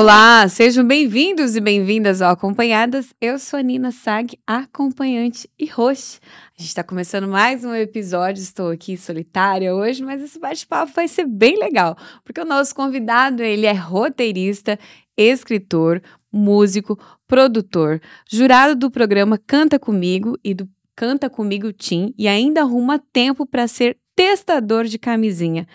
Olá, sejam bem-vindos e bem-vindas ao Acompanhadas. Eu sou a Nina Sag, acompanhante e host. A gente está começando mais um episódio, estou aqui solitária hoje, mas esse bate-papo vai ser bem legal, porque o nosso convidado, ele é roteirista, escritor, músico, produtor, jurado do programa Canta Comigo e do Canta Comigo Tim e ainda arruma tempo para ser testador de camisinha.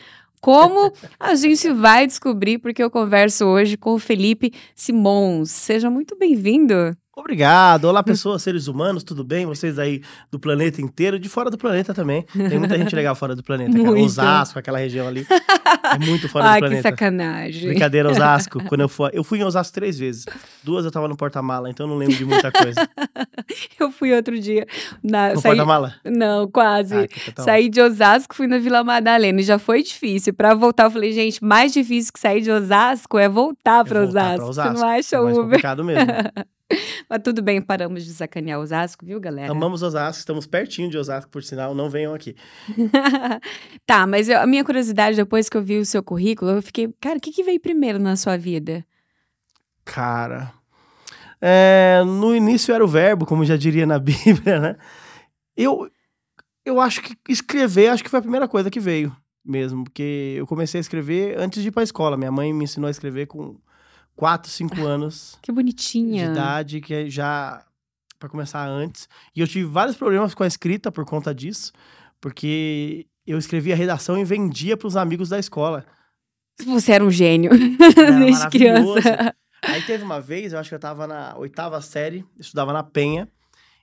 Como a gente vai descobrir, porque eu converso hoje com o Felipe Simons. Seja muito bem-vindo. Obrigado. Olá, pessoas, seres humanos, tudo bem? Vocês aí do planeta inteiro, de fora do planeta também. Tem muita gente legal fora do planeta. Cara. Osasco, aquela região ali. É muito fora Ai, do planeta. que sacanagem. Brincadeira, Osasco. Quando eu fui, eu fui em Osasco três vezes. Duas eu tava no porta-mala, então eu não lembro de muita coisa. eu fui outro dia. Na, No saí- porta-mala? Não, quase. Ah, tá saí de Osasco, fui na Vila Madalena. E já foi difícil. Pra voltar, eu falei, gente, mais difícil que sair de Osasco é voltar pra É voltar Osasco. pra Você não Osasco. acha É mais Uber? complicado mesmo. Mas tudo bem, paramos de sacanear Osasco, viu, galera? Amamos Osasco, estamos pertinho de Osasco, por sinal, não venham aqui. tá, mas eu- a minha curiosidade, depois que eu vi o seu currículo, eu fiquei, cara, o que, que veio primeiro na sua vida? Cara, é, no início era o verbo, como já diria na Bíblia, né? Eu, eu acho que escrever, acho que foi a primeira coisa que veio mesmo, porque eu comecei a escrever antes de ir pra escola. Minha mãe me ensinou a escrever com 4, 5 anos Que de bonitinha. idade, que é já para começar antes. E eu tive vários problemas com a escrita por conta disso, porque eu escrevia redação e vendia pros amigos da escola. Você era um gênio Era desde criança. Aí teve uma vez, eu acho que eu tava na oitava série, estudava na Penha,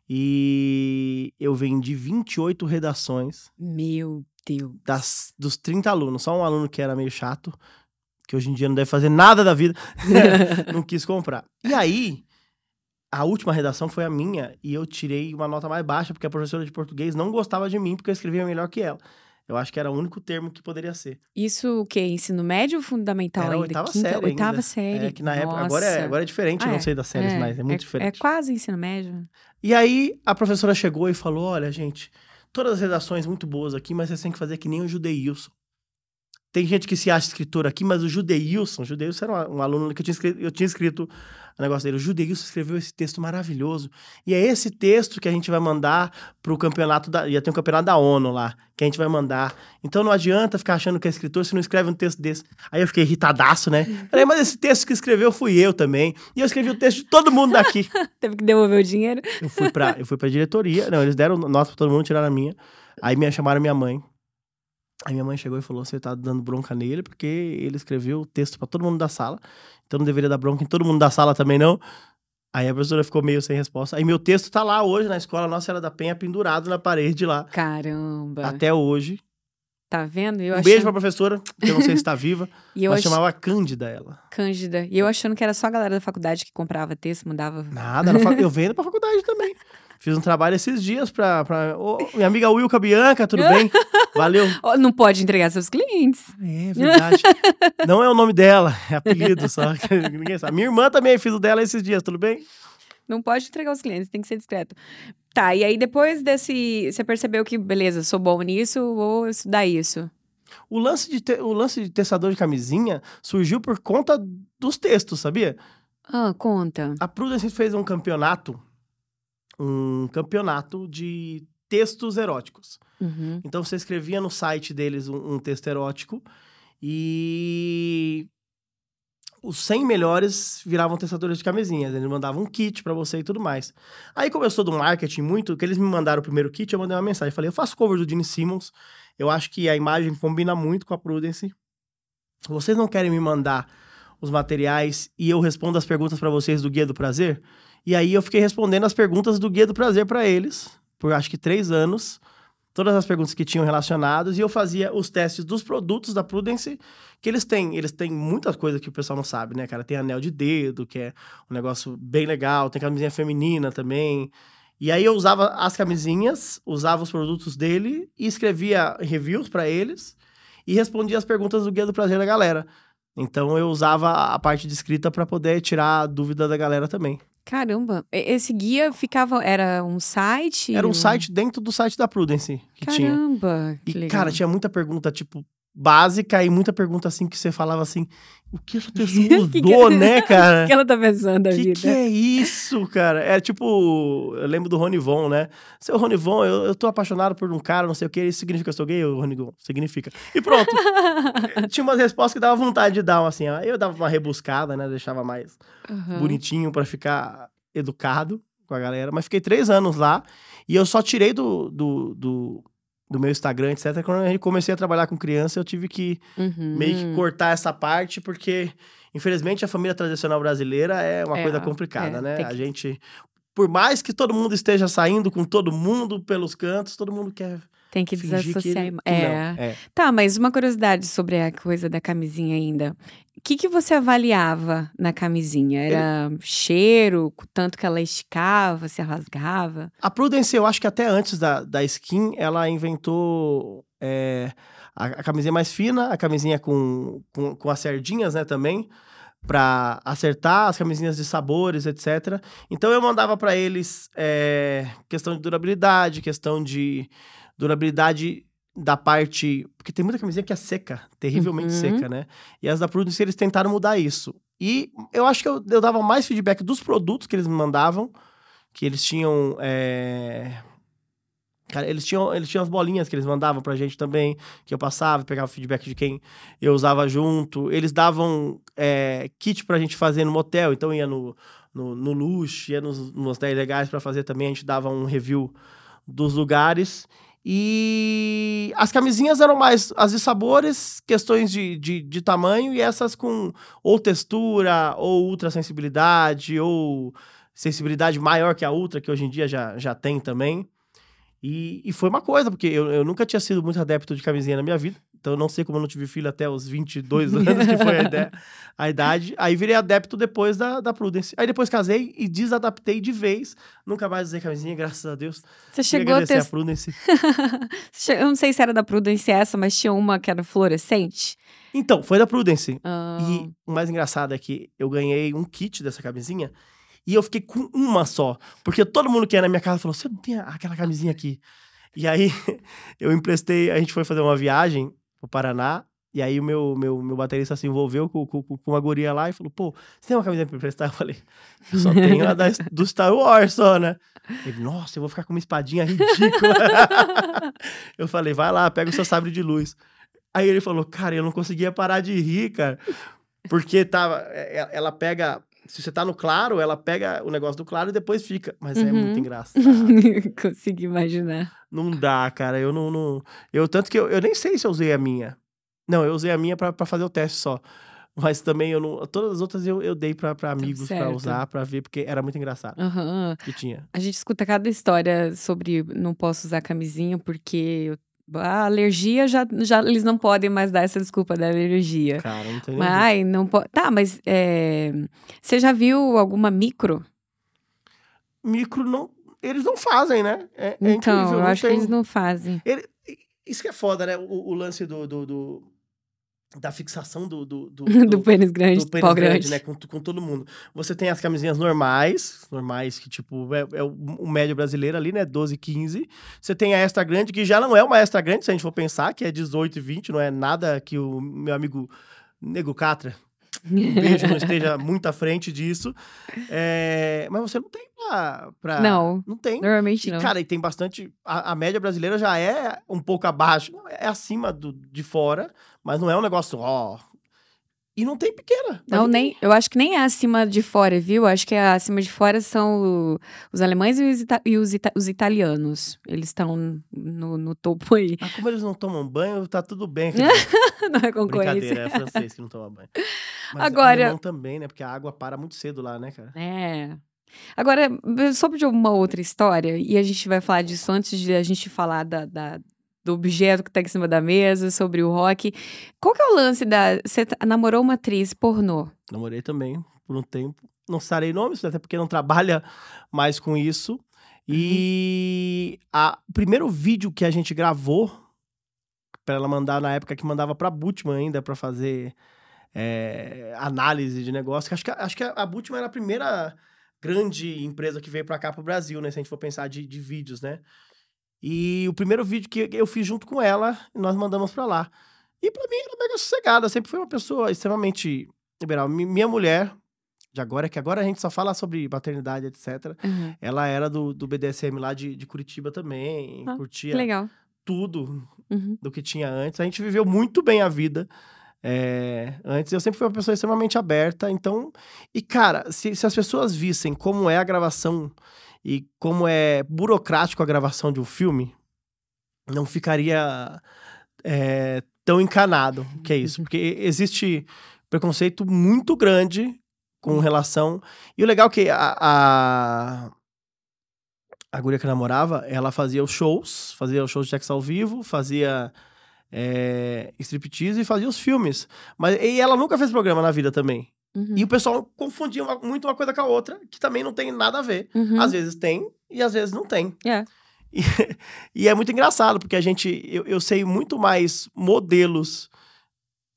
e eu vendi 28 redações Meu Deus. das, dos 30 alunos. Só um aluno que era meio chato, que hoje em dia não deve fazer nada da vida, não quis comprar. E aí, a última redação foi a minha, e eu tirei uma nota mais baixa, porque a professora de português não gostava de mim, porque eu escrevia melhor que ela. Eu acho que era o único termo que poderia ser. Isso o quê? Ensino médio ou fundamental Era ainda? oitava Quinta- série Oitava ainda. série. É que na época, agora é, agora é diferente, Ah, eu é. não sei das séries, mas é muito É diferente. quase ensino médio. E aí a professora chegou e falou: Olha, gente, todas as redações muito boas aqui, mas vocês têm que fazer que nem o Judeilson. Tem gente que se acha escritor aqui, mas o Judeilson, o Judeilson era um, aluno que eu tinha, escrito, eu tinha escrito o negócio dele. O Judeilson escreveu esse texto maravilhoso. E é esse texto que a gente vai mandar pro campeonato da. Ia ter um campeonato da ONU lá, que a gente vai mandar. Então não adianta ficar achando que é escritor se não escreve um texto desse. Aí eu fiquei irritadaço, né? Falei, mas esse texto que escreveu fui eu também. E eu escrevi o texto de todo mundo daqui. Teve que devolver o dinheiro. Eu fui pra, eu fui pra diretoria. Não, eles deram nota pra todo mundo, tiraram a minha. Aí me chamaram minha mãe. Aí minha mãe chegou e falou: você tá dando bronca nele, porque ele escreveu o texto pra todo mundo da sala. Então não deveria dar bronca em todo mundo da sala também, não. Aí a professora ficou meio sem resposta. Aí meu texto tá lá hoje na escola Nossa Era da Penha, pendurado na parede lá. Caramba. Até hoje. Tá vendo? Eu um achando... beijo pra professora, que eu não sei se tá viva. E eu ach... chamava Cândida ela. Cândida. E eu achando que era só a galera da faculdade que comprava texto, mudava. Nada, na fa- eu vendo pra faculdade também. Fiz um trabalho esses dias pra. pra... Ô, minha amiga Wilka Bianca, tudo bem? Valeu. Oh, não pode entregar seus clientes. É verdade. Não é o nome dela, é apelido só. que Ninguém sabe. Minha irmã também fiz o dela esses dias, tudo bem? Não pode entregar os clientes, tem que ser discreto. Tá, e aí depois desse. Você percebeu que, beleza, sou bom nisso, vou estudar isso. O lance, de te- o lance de testador de camisinha surgiu por conta dos textos, sabia? Ah, conta. A Prudence fez um campeonato, um campeonato de textos eróticos. Uhum. Então você escrevia no site deles um, um texto erótico e os 100 melhores viravam testadores de camisinhas. Eles mandavam um kit pra você e tudo mais. Aí começou do marketing muito, que eles me mandaram o primeiro kit, eu mandei uma mensagem. Falei, eu faço cover do Gene Simmons, eu acho que a imagem combina muito com a Prudence. Vocês não querem me mandar os materiais e eu respondo as perguntas pra vocês do Guia do Prazer? E aí eu fiquei respondendo as perguntas do Guia do Prazer pra eles, por acho que três anos todas as perguntas que tinham relacionadas e eu fazia os testes dos produtos da Prudence que eles têm. Eles têm muitas coisas que o pessoal não sabe, né, cara? Tem anel de dedo, que é um negócio bem legal, tem camisinha feminina também. E aí eu usava as camisinhas, usava os produtos dele e escrevia reviews pra eles e respondia as perguntas do Guia do Prazer da galera. Então eu usava a parte de escrita pra poder tirar a dúvida da galera também. Caramba, esse guia ficava. Era um site? Era um site dentro do site da Prudence que tinha. Caramba, que E, legal. cara, tinha muita pergunta, tipo, básica e muita pergunta assim que você falava assim: o que essa pessoa mudou, que né, cara? O que ela tá pensando da que vida? que é isso, cara? É tipo, eu lembro do Rony Von, né? Seu Rony Von, eu, eu tô apaixonado por um cara, não sei o que, isso significa que eu sou gay? O Rony Von, significa. E pronto. Tinha umas respostas que dava vontade de dar, assim, ó. eu dava uma rebuscada, né? Deixava mais Uhum. bonitinho pra ficar educado com a galera. Mas fiquei três anos lá e eu só tirei do, do, do, do meu Instagram, etc. Quando eu comecei a trabalhar com criança, eu tive que Uhum. meio que cortar essa parte, porque, infelizmente, a família tradicional brasileira é uma É, coisa complicada, é, né? tem A que- gente. Por mais que todo mundo esteja saindo com todo mundo pelos cantos, todo mundo quer Tem que fingir que desassociar. ele... que é. É. Tá, mas uma curiosidade sobre a coisa da camisinha ainda. O que, que você avaliava na camisinha? Era cheiro, tanto que ela esticava, se rasgava? A Prudence, eu acho que até antes da, da skin, ela inventou é, a, a camisinha mais fina, a camisinha com, com, com as sardinhas, né, também, pra acertar, as camisinhas de sabores, etc. Então eu mandava pra eles é, questão de durabilidade, questão de durabilidade da parte. Porque tem muita camisinha que é seca, terrivelmente Uhum. seca, né? E as da Prudence, eles tentaram mudar isso. E eu acho que eu, eu dava mais feedback dos produtos que eles me mandavam, que eles tinham. é, Cara, eles tinham, eles tinham as bolinhas que eles mandavam pra gente também, que eu passava, pegava feedback de quem eu usava junto. Eles davam é, kit pra gente fazer no motel, então ia no, no, no Luxe, ia nos, nos hotéis legais pra fazer também, a gente dava um review dos lugares. E as camisinhas eram mais as de sabores, questões de, de, de tamanho, e essas com ou textura, ou ultra sensibilidade, ou sensibilidade maior que a ultra, que hoje em dia já, já tem também. E, e foi uma coisa, porque eu, eu nunca tinha sido muito adepto de camisinha na minha vida. Então eu não sei como eu não tive filho até os 22 anos, que foi a, ideia- a idade. Aí virei adepto depois da, da Prudence. Aí depois casei e desadaptei de vez. Nunca mais usei camisinha, graças a Deus. Você chegou a ter. a Prudence. Eu não sei se era da Prudence essa, mas tinha uma que era fluorescente. Então, foi da Prudence. Ah, E o mais engraçado é que eu ganhei um kit dessa camisinha e eu fiquei com uma só. Porque todo mundo que ia na minha casa falou: Você não tem aquela camisinha aqui? E aí eu emprestei, a gente foi fazer uma viagem pro Paraná. E aí o meu, meu, meu baterista se envolveu com, com, com uma guria lá e falou: Pô, você tem uma camisinha pra emprestar? Eu falei: Eu só tenho a da, do Star Wars só, né? Ele, nossa, eu vou ficar com uma espadinha ridícula. eu falei: Vai lá, pega o seu sabre de luz. Aí ele falou: Cara, eu não conseguia parar de rir, cara. Porque tava. é- Ela pega. Se você tá no claro, ela pega o negócio do claro e depois fica. Mas é Uhum. muito engraçado. Consegui imaginar. não dá, cara. Eu não. não- eu, tanto que eu, eu nem sei se eu usei a minha. Não, eu usei a minha pra, pra fazer o teste só. Mas também eu não. Todas as outras eu, eu dei pra, pra amigos pra certo. usar, pra ver, porque era muito engraçado. Aham. Que tinha. A gente escuta cada história sobre não posso usar camisinha porque eu- a alergia já, já eles não podem mais dar essa desculpa da alergia. Cara, não tem ai, não pode. Tá, mas é, você já viu alguma micro? Micro não. Eles não fazem, né? É, é então, incrível, eu acho tem- que eles não fazem. Ele- isso que é foda, né? O, o lance do, do- do- da fixação do, do, do, Do pênis grande, do do pênis pau grande, grande. né? Com, com todo mundo. Você tem as camisinhas normais, normais que, tipo, é, é o, o médio brasileiro ali, né? 12, 15. Você tem a extra grande, que já não é uma extra grande, se a gente for pensar, que é 18 e 20, não é nada que o meu amigo Nego Catra, um beijo, não esteja muito à frente disso. É, mas você não tem pra... pra- Não. Não tem. Normalmente E, não. cara, e tem bastante. A, a média brasileira já é um pouco abaixo, é acima do, de fora, mas não é um negócio, ó. E não tem pequena. Não, nem, eu acho que nem é acima de fora, viu? Acho que é acima de fora são o- os alemães e os, ita- e os ita- os italianos. Eles estão no, no topo aí. Mas como eles não tomam banho, tá tudo bem. Não é concorrência. Brincadeira, é francês que não toma banho. Mas Agora- alemão também, né? Porque a água para muito cedo lá, né, cara? É. Agora, sobre uma outra história, e a gente vai falar disso antes de a gente falar da, da- do objeto que tá em cima da mesa, sobre o rock. Qual que é o lance da. Você tá- namorou uma atriz pornô? Namorei também por um tempo. Não sarei nomes, até porque não trabalha mais com isso. E a, o primeiro vídeo que a gente gravou para ela mandar na época que mandava para Butman ainda para fazer é, análise de negócio. que Acho que, acho que a Butman era a primeira grande empresa que veio para cá pro Brasil, né? Se a gente for pensar de, de vídeos, né? E o primeiro vídeo que eu fiz junto com ela, nós mandamos para lá. E pra mim era mega sossegada. Sempre fui uma pessoa extremamente liberal. Mi- Minha mulher, de agora, que agora a gente só fala sobre maternidade, etc. Uhum. Ela era do, do BDSM lá de, de Curitiba também. Ah, curtia legal. tudo Uhum. do que tinha antes. A gente viveu muito bem a vida. é, antes eu sempre fui uma pessoa extremamente aberta, então. E, cara, se, se as pessoas vissem como é a gravação e como é burocrático a gravação de um filme, não ficaria é, tão encanado que é isso. Porque existe preconceito muito grande com relação. E o legal é que a, a, a guria que eu namorava, ela fazia os shows, fazia os shows de sexo ao vivo, fazia é, striptease e fazia os filmes. Mas, e ela nunca fez programa na vida também. Uhum. E o pessoal confundia uma- muito uma coisa com a outra, que também não tem nada a ver. Uhum. Às vezes tem e às vezes não tem. É. E, e é muito engraçado, porque a gente. Eu, eu sei muito mais modelos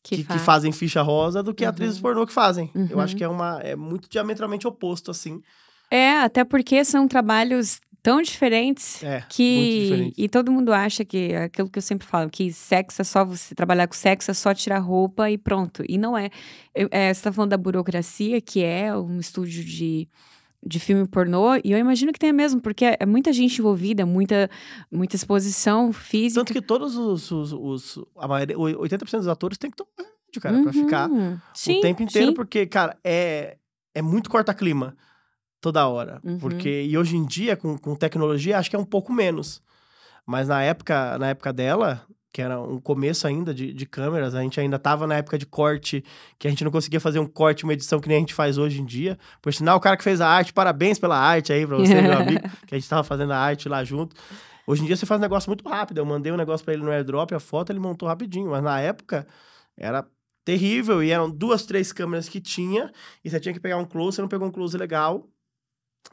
que, que faz. fazem ficha rosa do que Uhum. atrizes pornô que fazem. Eu Uhum. acho que é uma. É muito diametralmente oposto, assim. É, até porque são trabalhos tão diferentes É. que diferente. e todo mundo acha que é aquilo que eu sempre falo que sexo é só você trabalhar com sexo é só tirar roupa e pronto e não é, é você tá falando da burocracia que é um estúdio de de filme pornô, e eu imagino que tenha mesmo, porque é muita gente envolvida, muita, muita exposição física. Tanto que todos os. os, os a maioria, o 80% dos atores tem que tomar cara, pra ficar Uhum. Sim, o tempo inteiro, sim. porque, cara, é, é muito corta-clima toda hora. Uhum. Porque, e hoje em dia, com, com tecnologia, acho que é um pouco menos. Mas na época, na época dela, que era um começo ainda de, de câmeras, a gente ainda tava na época de corte, que a gente não conseguia fazer um corte, uma edição que nem a gente faz hoje em dia. Por sinal, o cara que fez a arte, parabéns pela arte aí pra você, meu amigo, que a gente tava fazendo a arte lá junto. Hoje em dia você faz um negócio muito rápido. Eu mandei um negócio pra ele no airdrop, a foto ele montou rapidinho. Mas na época era terrível e eram duas, três câmeras que tinha e você tinha que pegar um close, você não pegou um close legal.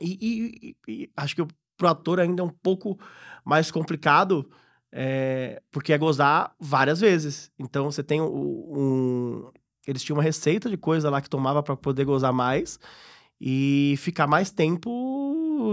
E, e- e- acho que pro ator ainda é um pouco mais complicado, é, porque é gozar várias vezes. Então você tem o- um. Eles tinham uma receita de coisa lá que tomava pra poder gozar mais e ficar mais tempo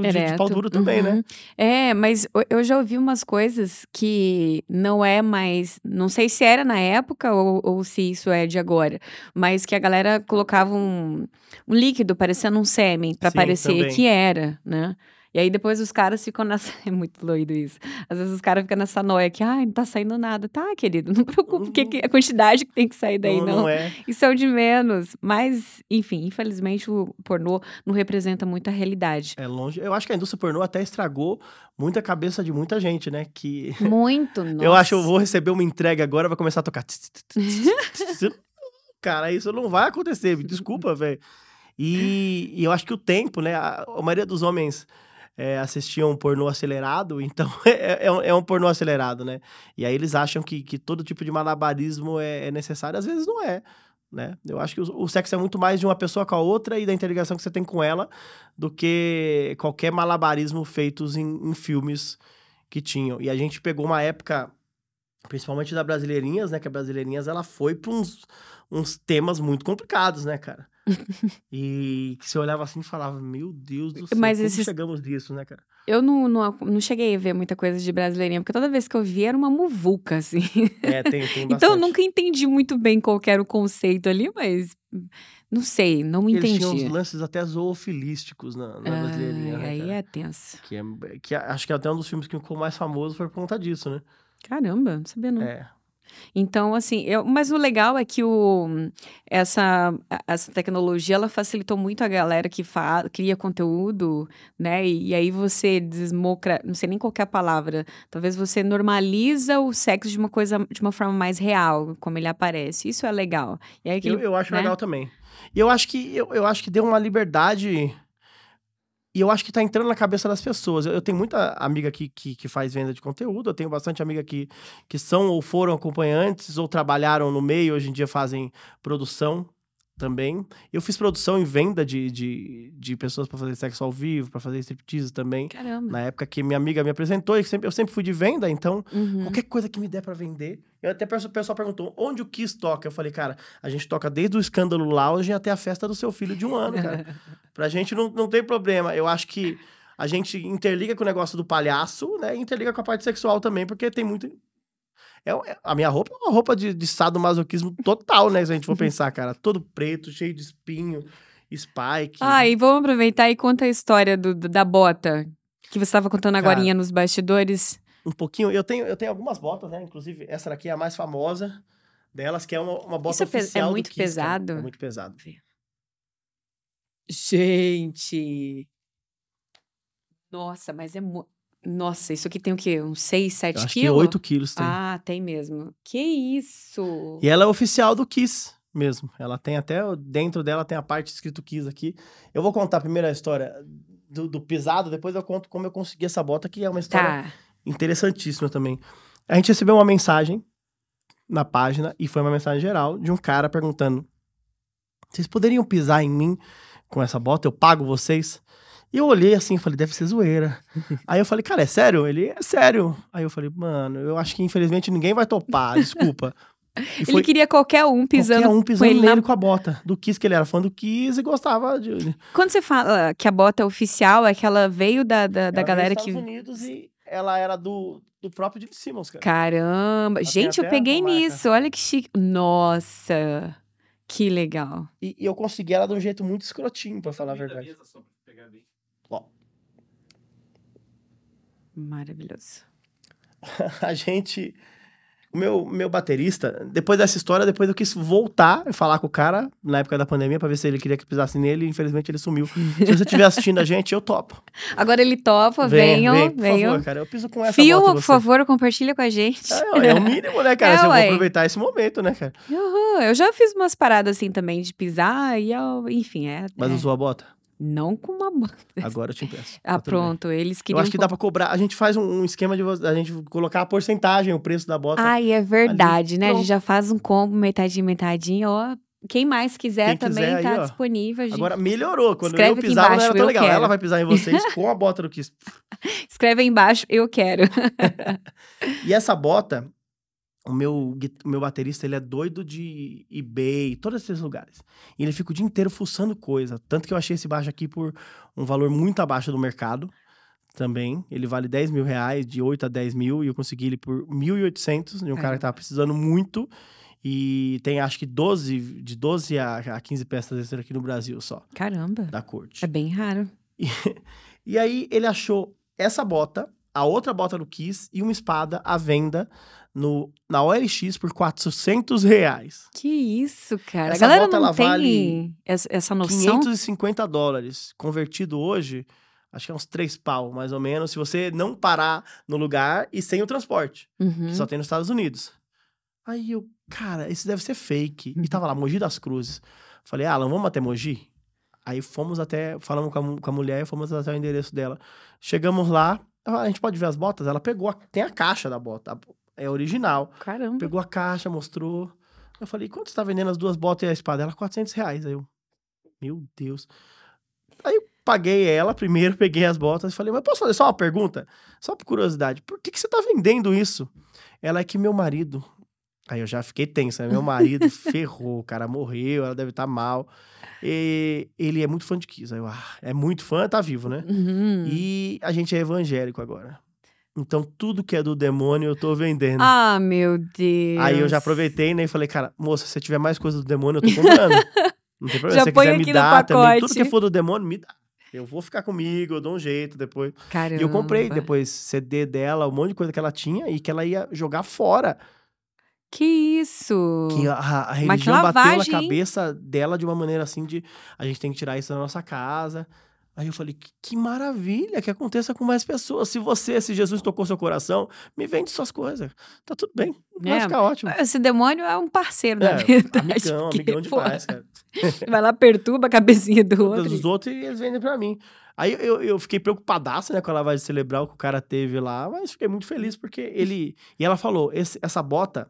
de, de Ereto. pau duro também, né? Uhum. É, mas eu- já ouvi umas coisas que não é mais. Não sei se era na época ou, ou se isso é de agora, mas que a galera colocava um, um líquido parecendo um sêmen Sim, parecer também. que era, né? E aí depois os caras ficam nessa. É muito doido isso. Às vezes os caras ficam nessa noia que, ai, não tá saindo nada. Tá, querido, não preocupa, que, que a quantidade que tem que sair daí, não, não. não é. Isso é o de menos. Mas, enfim, infelizmente o pornô não representa muito a realidade. É longe. Eu acho que a indústria pornô até estragou muita cabeça de muita gente, né? Que Muito, nossa. eu acho que eu vou receber uma entrega agora, vai começar a tocar. Cara, isso não vai acontecer, me desculpa, velho. E, e eu acho que o tempo, né? A, a maioria dos homens é, assistiam pornô acelerado, então é, é, um, é um pornô acelerado, né? E aí eles acham que, que todo tipo de malabarismo é, é necessário, às vezes não é. Né? Eu acho que o, o sexo é muito mais de uma pessoa com a outra e da interligação que você tem com ela do que qualquer malabarismo feitos em, em filmes que tinham. E a gente pegou uma época, principalmente da Brasileirinhas, né? Que a Brasileirinhas ela foi para uns, uns temas muito complicados, né, cara? E que você olhava assim e falava, meu Deus do céu, Mas como esses- chegamos nisso, né, cara? Eu não, não, não cheguei a ver muita coisa de brasileirinha, porque toda vez que eu vi era uma muvuca, assim. É, tem, tem bastante. Então eu nunca entendi muito bem qual era o conceito ali, mas não sei, não Eles entendi. tinham uns lances até zoofilísticos na, na Brasileirinha, Ai, né, aí cara? é tenso. Que, é, que acho que até um dos filmes que ficou mais famoso foi por conta disso, né? Caramba, não sabia não. É. Então, assim, eu, mas o legal é que o, essa, essa tecnologia, ela facilitou muito a galera que fa, cria conteúdo, né? E, e aí você desmocra, não sei nem qual que é a palavra, talvez você normaliza o sexo de uma coisa, de uma forma mais real, como ele aparece. Isso é legal. E aí Eu, aquele, eu acho né? legal também. E eu acho que eu, eu acho que deu uma liberdade. E eu acho que tá entrando na cabeça das pessoas. Eu, eu tenho muita amiga aqui que, que faz venda de conteúdo, eu tenho bastante amiga que, que são ou foram acompanhantes ou trabalharam no meio, hoje em dia fazem produção também. Eu fiz produção e venda de, de, de pessoas para fazer sexo ao vivo, para fazer striptease também. Caramba. Na época que minha amiga me apresentou, e sempre, eu sempre fui de venda, então Uhum. Qualquer coisa que me der pra vender. Eu até o pessoal perguntou onde o Kiss toca. Eu falei, cara, a gente toca desde o escândalo lounge até a festa do seu filho de um ano, cara. pra gente não, não tem problema. Eu acho que a gente interliga com o negócio do palhaço, né? E interliga com a parte sexual também, porque tem muito. É, é- a minha roupa é uma roupa de, de sadomasoquismo total, né? Se a gente for pensar, cara. Todo preto, cheio de espinho, spike. Ah, e vamos aproveitar e conta a história do, da bota que você estava contando agora nos bastidores. Um pouquinho. Eu tenho, eu tenho algumas botas, né? Inclusive, essa daqui é a mais famosa delas, que é uma, uma bota Isso é é oficial do muito pesado? É muito pesado. Gente! Nossa, mas é mu... Nossa, isso aqui tem o quê? Uns 6, 7 Eu acho que quilos? 8 quilos tem. Ah, tem mesmo. Que isso? E ela é oficial do Kiss mesmo. Ela tem até, dentro dela tem a parte escrito Kiss aqui. Eu vou contar primeiro a história do, do pisado, depois eu conto como eu consegui essa bota, que é uma história Tá. interessantíssima também. A gente recebeu uma mensagem na página, e foi uma mensagem geral, de um cara perguntando: Vocês poderiam pisar em mim com essa bota? Eu pago vocês? E eu olhei assim e falei, deve ser zoeira. Aí eu falei, cara, é sério? Ele, é sério. Aí eu falei, mano, eu acho que infelizmente ninguém vai topar, desculpa. E Ele queria qualquer um pisando. qualquer um pisando ele nele na- com a bota. Do Kiss, que ele era fã do Kiss e gostava de... Quando você fala que a bota é oficial, é que ela veio da, da, da Ela veio galera dos que. Estados Unidos e ela era do, do próprio Gene Simmons, cara. Caramba! tem Gente, eu peguei nisso. Olha que chique. Nossa! Que legal. E, e eu consegui ela de um jeito muito escrotinho, pra falar a verdade. mesa, pra pegar bem. Ó, Maravilhoso. a gente... O meu, meu baterista, depois dessa história, depois eu quis voltar e falar com o cara, na época da pandemia, pra ver se ele queria que pisasse nele, infelizmente ele sumiu. se você estiver assistindo a gente, eu topo. Agora ele topa, venham, vem, por venham. favor, cara. Eu piso com essa em por favor, compartilha com a gente. É, é o mínimo, né, cara? É, eu vou aproveitar esse momento, né, cara? Uhum, eu já fiz umas paradas assim também de pisar e eu, enfim, é. Mas é, usou a bota? Não com uma bota. Agora eu te impeço. Ah, Tá tudo bem. pronto. Eles Eu queriam. acho que dá pra cobrar. A gente faz um, esquema de a gente colocar a porcentagem, o preço da bota. Ai, é verdade, né? A gente pronto. já faz um combo metadinho, metadinho, ó. Quem mais quiser Quem também quiser tá aí, disponível. Gente Agora melhorou. Quando Escreve eu aqui pisava, não embaixo, era tão eu legal. quero. Ela vai pisar em vocês com a bota do Kiss. Escreve aí embaixo, eu quero. E essa bota, o meu, o meu baterista, ele é doido de eBay, todos esses lugares. E ele fica o dia inteiro fuçando coisa. Tanto que eu achei esse baixo aqui por um valor muito abaixo do mercado. Também. Ele vale 10 mil reais, de 8 a 10 mil. E eu consegui ele por 1.800, de um cara que tava precisando muito. E tem acho que 12, de 12 a, a 15 peças desse aqui no Brasil só, Caramba. da corte. É bem raro. E aí ele achou essa bota, a outra bota do Kiss e uma espada à venda no, na OLX por 400 reais. Que isso, cara. Essa a galera bota, não tem vale essa, noção. 550 dólares. Convertido hoje, acho que é uns 3 pau, mais ou menos, se você não parar no lugar e sem o transporte, Uhum. que só tem nos Estados Unidos. Aí eu, cara, esse deve ser fake. E tava lá, Mogi das Cruzes. Falei, Alan, vamos até Mogi? Aí fomos até, falamos com a, com a mulher, fomos até o endereço dela. Chegamos lá, a gente pode ver as botas? Ela pegou, a- tem a caixa da bota, a- é original. Caramba. Pegou a caixa, mostrou. Eu falei, quanto você tá vendendo as duas botas e a espada? Ela, 400 reais. Aí eu, meu Deus. Aí eu paguei ela primeiro, peguei as botas e falei, mas posso fazer só uma pergunta? Só por curiosidade, por que, que você tá vendendo isso? Ela é que meu marido. Aí eu já fiquei tensa, né? Meu marido ferrou, o cara morreu, ela deve estar mal. E ele é muito fã de Kiss. Aí eu, ah, é muito fã, tá vivo, né? Uhum. E a gente é evangélico agora. Então tudo que é do demônio eu tô vendendo. Ah, meu Deus. Aí eu já aproveitei, né, e falei, cara, moça, se você tiver mais coisa do demônio, eu tô comprando. Não tem problema. Já se você quiser me dar também, tudo que for do demônio, me dá. Eu vou ficar comigo, eu dou um jeito depois. Caramba. E eu comprei depois CD dela, um monte de coisa que ela tinha e que ela ia jogar fora. Que isso? Que a, a religião bateu na lavagem, hein? cabeça dela de uma maneira assim de a gente tem que tirar isso da nossa casa. Aí eu falei, que, que maravilha que aconteça com mais pessoas. Se você, se Jesus tocou seu coração, me vende suas coisas. Tá tudo bem. Vai É, ficar ótimo. Esse demônio é um parceiro, na É, verdade. amigão, porque, amigão demais, cara. Vai lá, perturba a cabecinha do outro. Dos outros e eles vendem pra mim. Aí eu, eu fiquei preocupadaço, né, com a lavagem cerebral que o cara teve lá, mas fiquei muito feliz porque ele. E ela falou: essa bota,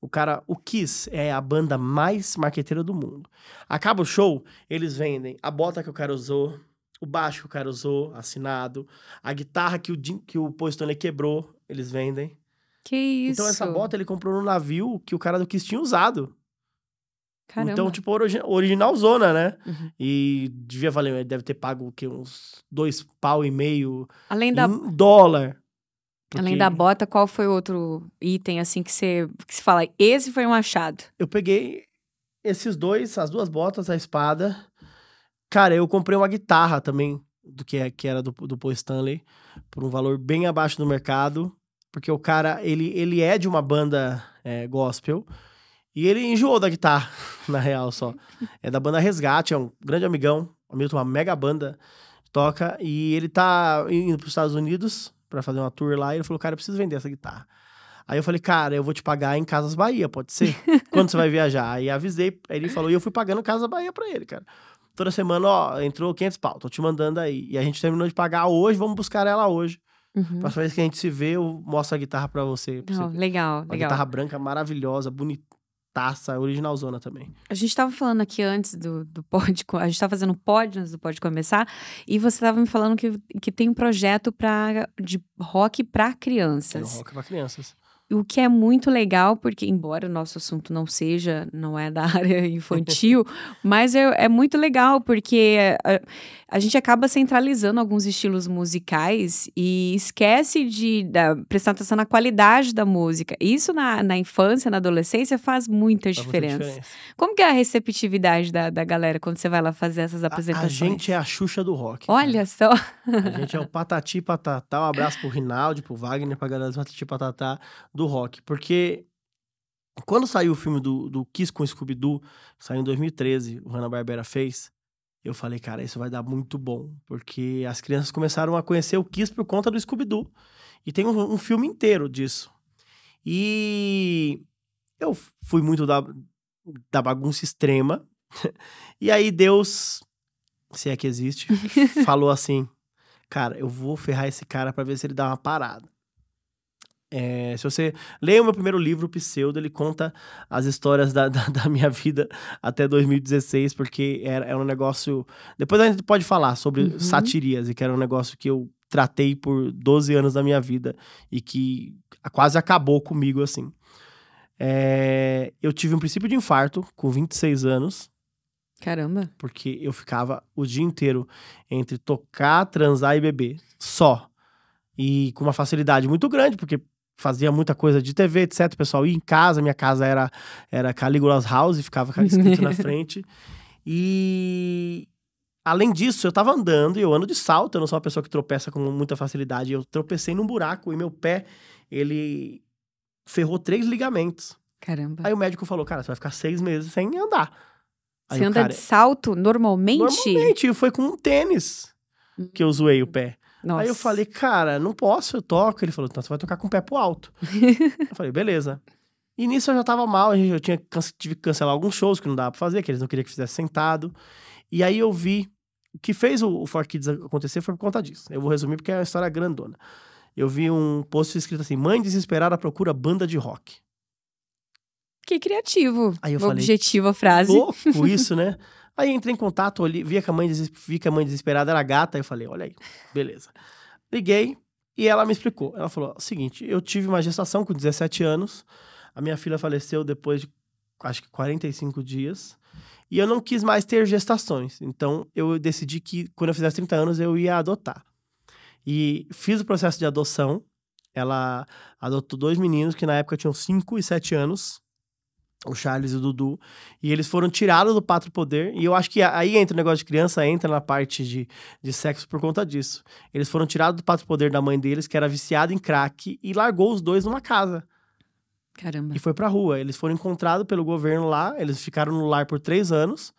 o cara, o Kiss é a banda mais marqueteira do mundo. Acaba o show, eles vendem a bota que o cara usou, o baixo que o cara usou, assinado, a guitarra que o, que o Paul Stanley quebrou, eles vendem. Que isso? Então essa bota ele comprou no navio que o cara do Kiss tinha usado. Caramba. Então, tipo, origi original zona, né? Uhum. E devia valer, ele deve ter pago o quê? Uns dois pau e meio Além da... em dólar. Além da bota, qual foi o outro item, assim, que você, que você fala, esse foi um achado? Eu peguei esses dois, as duas botas, a espada. Cara, eu comprei uma guitarra também, do que, é, que era do, do Paul Stanley, por um valor bem abaixo do mercado. Porque o cara, ele, ele é de uma banda é, gospel. E ele enjoou da guitarra, na real, só. É da banda Resgate, é um grande amigão. Amigo uma mega banda. Toca. E ele tá indo para os Estados Unidos para fazer uma tour lá. E ele falou, cara, eu preciso vender essa guitarra. Aí eu falei, cara, eu vou te pagar em Casas Bahia, pode ser? Quando você vai viajar? Aí avisei, aí ele falou, e eu fui pagando Casas Bahia pra ele, cara. Toda semana, ó, entrou 500 pau, tô te mandando aí. E a gente terminou de pagar hoje, vamos buscar ela hoje. Uhum. Próxima vez que a gente se vê, eu mostro a guitarra pra você. Pra oh, você legal, Uma legal. guitarra branca maravilhosa, bonitaça, originalzona também. A gente tava falando aqui antes do, do pod, a gente tava fazendo pod antes do pod começar, e você tava me falando que, que tem um projeto pra, de rock pra crianças. Tem um rock pra crianças. O que é muito legal, porque, embora o nosso assunto não seja, não é da área infantil, mas é, é, muito legal, porque a, a, gente acaba centralizando alguns estilos musicais e esquece de da, prestar atenção na qualidade da música. Isso na, na infância, na adolescência, faz muita, faz diferença. muita diferença. Como que é a receptividade da, da galera quando você vai lá fazer essas apresentações? A, a gente é a Xuxa do rock. Olha só! A gente é o Patati Patatá. Um abraço pro Rinaldi, pro Wagner, pra galera do Patati Patatá do rock, porque quando saiu o filme do, do Kiss com Scooby-Doo, saiu em 2013, o Hanna-Barbera fez, eu falei, cara, isso vai dar muito bom, porque as crianças começaram a conhecer o Kiss por conta do Scooby-Doo, e tem um, um filme inteiro disso. E eu fui muito da, da bagunça extrema, e aí Deus, se é que existe, falou assim, cara, eu vou ferrar esse cara para ver se ele dá uma parada. É, se você lê o meu primeiro livro, o Pseudo, ele conta as histórias da, da, da minha vida até 2016, porque era, era, um negócio. Depois a gente pode falar sobre uhum. satiríase, que era um negócio que eu tratei por 12 anos da minha vida e que quase acabou comigo assim. É, eu tive um princípio de infarto com 26 anos. Caramba. Porque eu ficava o dia inteiro entre tocar, transar e beber. Só. E com uma facilidade muito grande, porque fazia muita coisa de TV, etc. O pessoal ia em casa, minha casa era, era Caligula's House, ficava escrito na frente. E além disso, eu tava andando e eu ando de salto, eu não sou uma pessoa que tropeça com muita facilidade. Eu tropecei num buraco e meu pé, ele ferrou três ligamentos. Caramba. Aí o médico falou, cara, você vai ficar seis meses sem andar. Aí você anda cara, de salto normalmente? Normalmente, foi com um tênis que eu zoei o pé. Nossa. Aí eu falei, cara, não posso, eu toco. Ele falou, então você vai tocar com o pé pro alto. eu falei, beleza. E nisso eu já tava mal, eu tinha, tive que cancelar alguns shows que não dava pra fazer, que eles não queriam que fizesse sentado. E aí eu vi, o que fez o, o For Kids acontecer foi por conta disso. Eu vou resumir porque é uma história grandona. Eu vi um post escrito assim, mãe desesperada procura banda de rock. Que criativo. Aí eu falei, objetivo a frase. Louco isso, né? Aí entrei em contato, vi que a mãe, vi que a mãe desesperada era gata, eu falei, olha aí, beleza. Liguei e ela me explicou. Ela falou: o seguinte, eu tive uma gestação com 17 anos, a minha filha faleceu depois de acho que 45 dias. E eu não quis mais ter gestações. Então eu decidi que quando eu fizesse 30 anos eu ia adotar. E fiz o processo de adoção. Ela adotou dois meninos que na época tinham 5 e 7 anos o Charles e o Dudu, e eles foram tirados do pátrio poder, e eu acho que aí entra o negócio de criança, entra na parte de, de sexo por conta disso. Eles foram tirados do pátrio poder da mãe deles, que era viciada em crack, e largou os dois numa casa. Caramba. E foi pra rua. Eles foram encontrados pelo governo lá, eles ficaram no lar por três anos,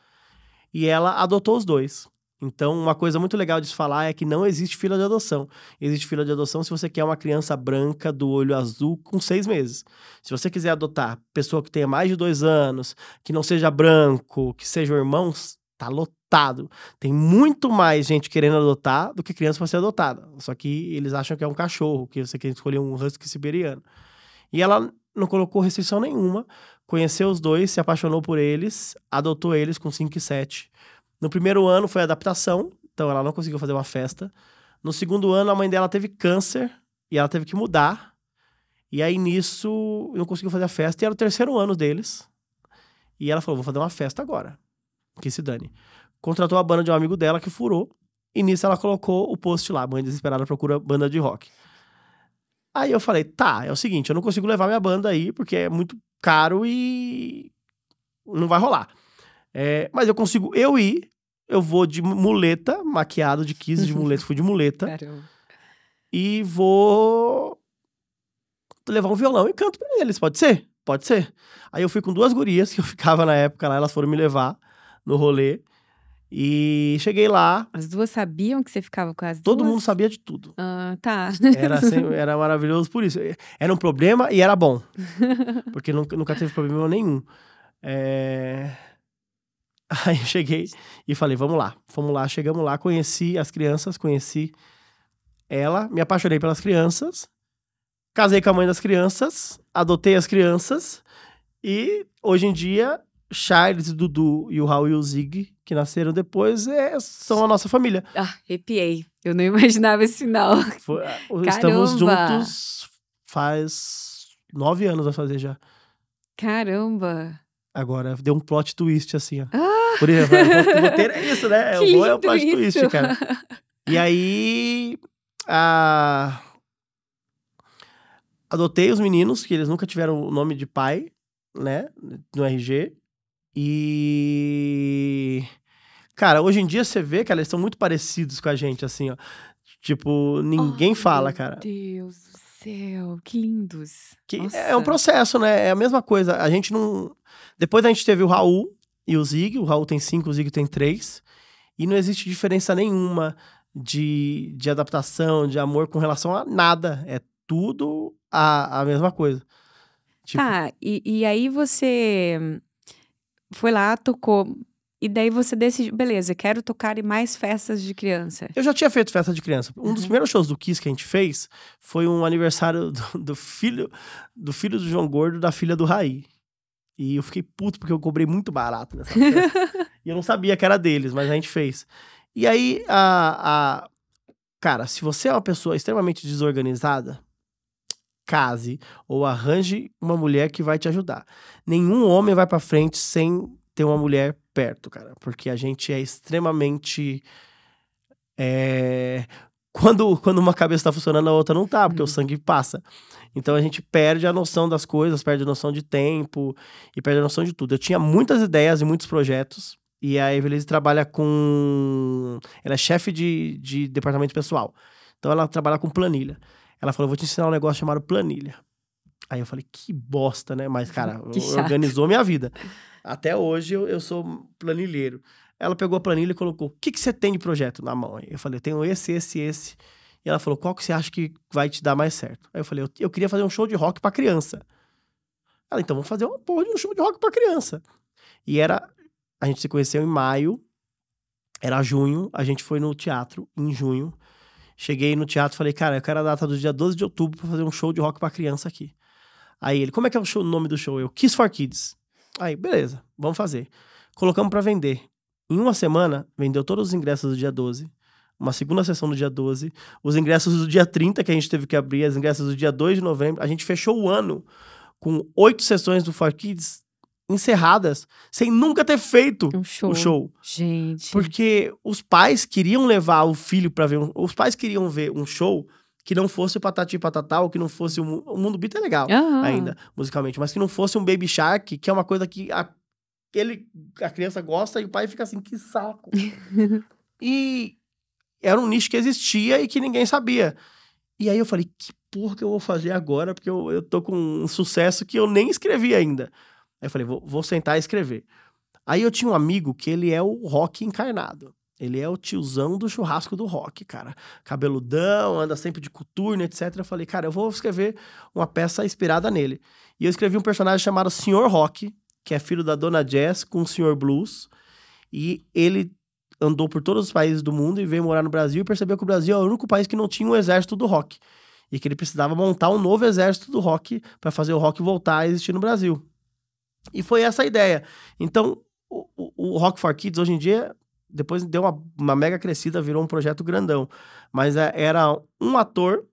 e ela adotou os dois. Então, uma coisa muito legal de se falar é que não existe fila de adoção. Existe fila de adoção se você quer uma criança branca do olho azul com seis meses. Se você quiser adotar pessoa que tenha mais de dois anos, que não seja branco, que sejam irmãos, tá lotado. Tem muito mais gente querendo adotar do que criança para ser adotada. Só que eles acham que é um cachorro, que você quer escolher um husky siberiano. E ela não colocou restrição nenhuma, conheceu os dois, se apaixonou por eles, adotou eles com 5 e 7 no primeiro ano foi adaptação, então ela não conseguiu fazer uma festa. No segundo ano, a mãe dela teve câncer e ela teve que mudar. E aí nisso não conseguiu fazer a festa e era o terceiro ano deles. E ela falou: vou fazer uma festa agora. Que se dane. Contratou a banda de um amigo dela que furou. E nisso ela colocou o post lá: Mãe Desesperada procura banda de rock. Aí eu falei, tá, é o seguinte, eu não consigo levar minha banda aí, porque é muito caro e não vai rolar. É, mas eu consigo eu ir, eu vou de muleta, maquiado de 15 de muleta, fui de muleta. Caramba. E vou levar um violão e canto pra eles, pode ser? Pode ser. Aí eu fui com duas gurias que eu ficava na época lá, elas foram me levar no rolê. E cheguei lá, As duas sabiam que você ficava com as todo duas? mundo sabia de tudo. Ah, tá. Era, assim, era maravilhoso por isso. Era um problema e era bom. Porque nunca, nunca teve problema nenhum. É... Aí eu cheguei e falei, vamos lá. Vamos lá, chegamos lá, conheci as crianças, conheci ela, me apaixonei pelas crianças, casei com a mãe das crianças, adotei as crianças e hoje em dia Charles, Dudu e o Raul e o Zig, que nasceram depois, é, são a nossa família. Ah, arrepiei. Eu não imaginava esse final. Foi- estamos juntos faz nove anos a fazer já. Caramba. Agora, deu um plot twist, assim, ó. Ah! Por exemplo, o roteiro é isso, né? Que o bom é o plot twist, isso. cara. E aí. a- Adotei os meninos, que eles nunca tiveram o nome de pai, né? No RG. E. Cara, hoje em dia você vê, cara, eles são muito parecidos com a gente, assim, ó. Tipo, ninguém Ai, fala, meu cara. Deus do céu, que lindos. Que Nossa. é um processo, né? É a mesma coisa. A gente não. Depois a gente teve o Raul e o Zig. O Raul tem cinco, o Zig tem três. E não existe diferença nenhuma de, de adaptação, de amor com relação a nada. É tudo a, a mesma coisa. Tipo, Tá, e, e aí você foi lá, tocou. E daí você decidiu, beleza, quero tocar em mais festas de criança. Eu já tinha feito festa de criança. Um dos Uhum. primeiros shows do Kiss que a gente fez foi um aniversário do, do filho do filho do João Gordo, da filha do Raí. E eu fiquei puto porque eu cobrei muito barato nessa festa. e eu não sabia que era deles, mas a gente fez. E aí, a, a... cara, se você é uma pessoa extremamente desorganizada, case ou arranje uma mulher que vai te ajudar. Nenhum homem vai pra frente sem ter uma mulher perto, cara, porque a gente é extremamente é, Quando, quando uma cabeça tá funcionando, a outra não tá, porque Uhum. o sangue passa. Então a gente perde a noção das coisas, perde a noção de tempo e perde a noção de tudo. Eu tinha muitas ideias e muitos projetos. E a Evelise trabalha com. Ela é chefe de, de departamento pessoal. Então ela trabalha com planilha. Ela falou: vou te ensinar um negócio chamado planilha. Aí eu falei: que bosta, né? Mas, cara, organizou minha vida. Até hoje eu, eu sou planilheiro. Ela pegou a planilha e colocou: o que, que você tem de projeto na mão? Eu falei: eu tenho esse, esse, esse. E ela falou: qual que você acha que vai te dar mais certo? Aí eu falei: eu, eu queria fazer um show de rock pra criança. Ela, então vamos fazer uma porra de um show de rock pra criança. E era. A gente se conheceu em maio, era junho, a gente foi no teatro em junho. Cheguei no teatro falei, cara, eu quero a data do dia 12 de outubro pra fazer um show de rock pra criança aqui. Aí ele, como é que é o, show- o nome do show? Eu, Kiss for Kids. Aí, beleza, vamos fazer. Colocamos pra vender. Em uma semana, vendeu todos os ingressos do dia 12. Uma segunda sessão do dia 12. Os ingressos do dia 30, que a gente teve que abrir. Os ingressos do dia 2 de novembro. A gente fechou o ano com oito sessões do For Kids encerradas, sem nunca ter feito Um show. o show. Gente. Porque os pais queriam levar o filho pra ver um, Os pais queriam ver um show que não fosse o Patati e Patatá, ou que não fosse o, Mu- o Mundo Beat é legal ainda, musicalmente, mas que não fosse um Baby Shark, que é uma coisa que a, ele, a criança gosta e o pai fica assim, que saco. e era um nicho que existia e que ninguém sabia. E aí eu falei, que porra que eu vou fazer agora? Porque eu, eu tô com um sucesso que eu nem escrevi ainda. Aí eu falei, vou, vou sentar e escrever. Aí eu tinha um amigo que ele é o rock encarnado. Ele é o tiozão do churrasco do rock, cara. Cabeludão, anda sempre de coturno, etc. Eu falei, cara, eu vou escrever uma peça inspirada nele. E eu escrevi um personagem chamado Senhor Rock, que é filho da Dona Jazz com o Senhor Blues. E ele andou por todos os países do mundo e veio morar no Brasil e percebeu que o Brasil é o único país que não tinha um exército do rock. E que ele precisava montar um novo exército do rock para fazer o rock voltar a existir no Brasil. E foi essa a ideia. Então, o, o- o Rock for Kids hoje em dia, depois deu uma, uma mega crescida, virou um projeto grandão. Mas é- era um ator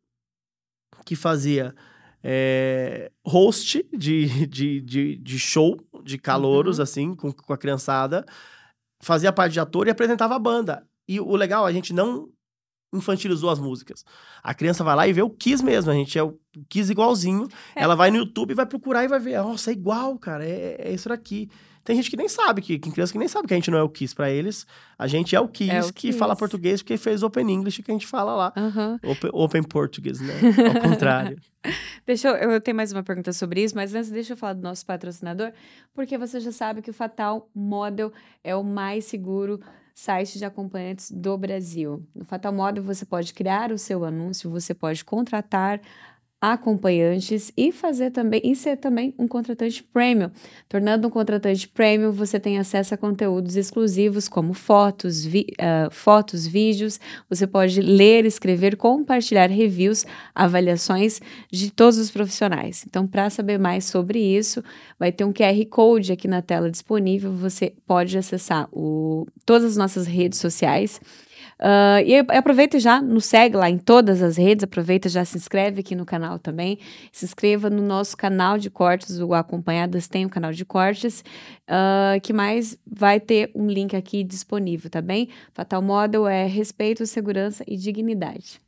que fazia é, host de, de, de, de show de calouros, Uhum. assim, com, com a criançada, fazia parte de ator e apresentava a banda. E o legal, a gente não infantilizou as músicas. A criança vai lá e vê o Kiss mesmo. A gente é o Kiss igualzinho. É. Ela vai no YouTube e vai procurar e vai ver. Nossa, é igual, cara. É, é isso daqui. Tem gente que nem sabe, que, que criança que nem sabe que a gente não é o Kiss para eles. A gente é o Kiss, é o que Kiss. fala português porque fez Open English que a gente fala lá. Uhum. Open, open Português, né? Ao contrário. deixa eu, eu tenho mais uma pergunta sobre isso, mas antes deixa eu falar do nosso patrocinador, porque você já sabe que o Fatal Model é o mais seguro site de acompanhantes do Brasil. No Fatal Model você pode criar o seu anúncio, você pode contratar acompanhantes e fazer também e ser também um contratante premium. Tornando um contratante premium, você tem acesso a conteúdos exclusivos como fotos, vi, uh, fotos, vídeos. Você pode ler, escrever, compartilhar reviews, avaliações de todos os profissionais. Então, para saber mais sobre isso, vai ter um QR Code aqui na tela disponível. Você pode acessar o, todas as nossas redes sociais Uh, e aproveita já, nos segue lá em todas as redes, aproveita já se inscreve aqui no canal também. Se inscreva no nosso canal de cortes, o Acompanhadas tem o um canal de cortes, uh, que mais vai ter um link aqui disponível, tá bem? Fatal Model é respeito, segurança e dignidade.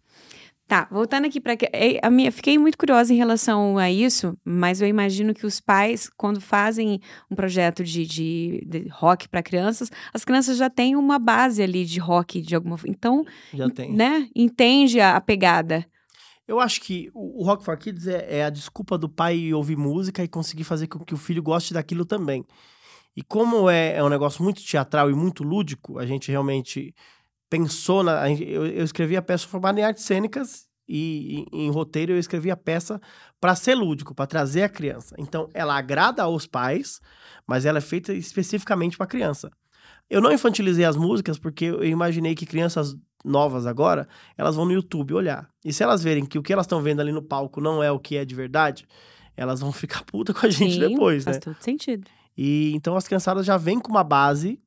Tá, voltando aqui para é, a minha, fiquei muito curiosa em relação a isso, mas eu imagino que os pais, quando fazem um projeto de, de, de rock para crianças, as crianças já têm uma base ali de rock de alguma, então, já tem, né? Entende a, a pegada. Eu acho que o, o Rock for Kids é, é, a desculpa do pai ouvir música e conseguir fazer com que o filho goste daquilo também. E como é, é um negócio muito teatral e muito lúdico, a gente realmente pensou na. Eu, eu escrevi a peça formada em artes cênicas e em, em roteiro eu escrevi a peça para ser lúdico, para trazer a criança. Então ela agrada aos pais, mas ela é feita especificamente para criança. Eu não infantilizei as músicas porque eu imaginei que crianças novas agora, elas vão no YouTube olhar. E se elas verem que o que elas estão vendo ali no palco não é o que é de verdade, elas vão ficar puta com a gente Sim, depois, faz né? Faz todo sentido. E então as criançadas já vêm com uma base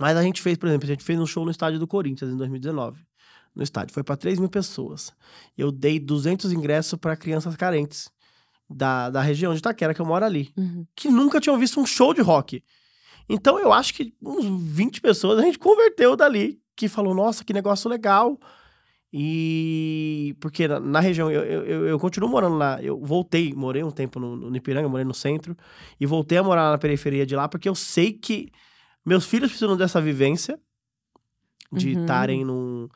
mas a gente fez, por exemplo, a gente fez um show no estádio do Corinthians em 2019. No estádio. Foi para 3 mil pessoas. Eu dei 200 ingressos para crianças carentes da, da região de Itaquera, que eu moro ali. Uhum. Que nunca tinham visto um show de rock. Então eu acho que uns 20 pessoas a gente converteu dali. Que falou, nossa, que negócio legal. E porque na, na região, eu, eu, eu, continuo morando lá. Eu voltei, morei um tempo no, no Ipiranga, morei no centro, e voltei a morar na periferia de lá, porque eu sei que meus filhos precisam dessa vivência de estarem uhum. num.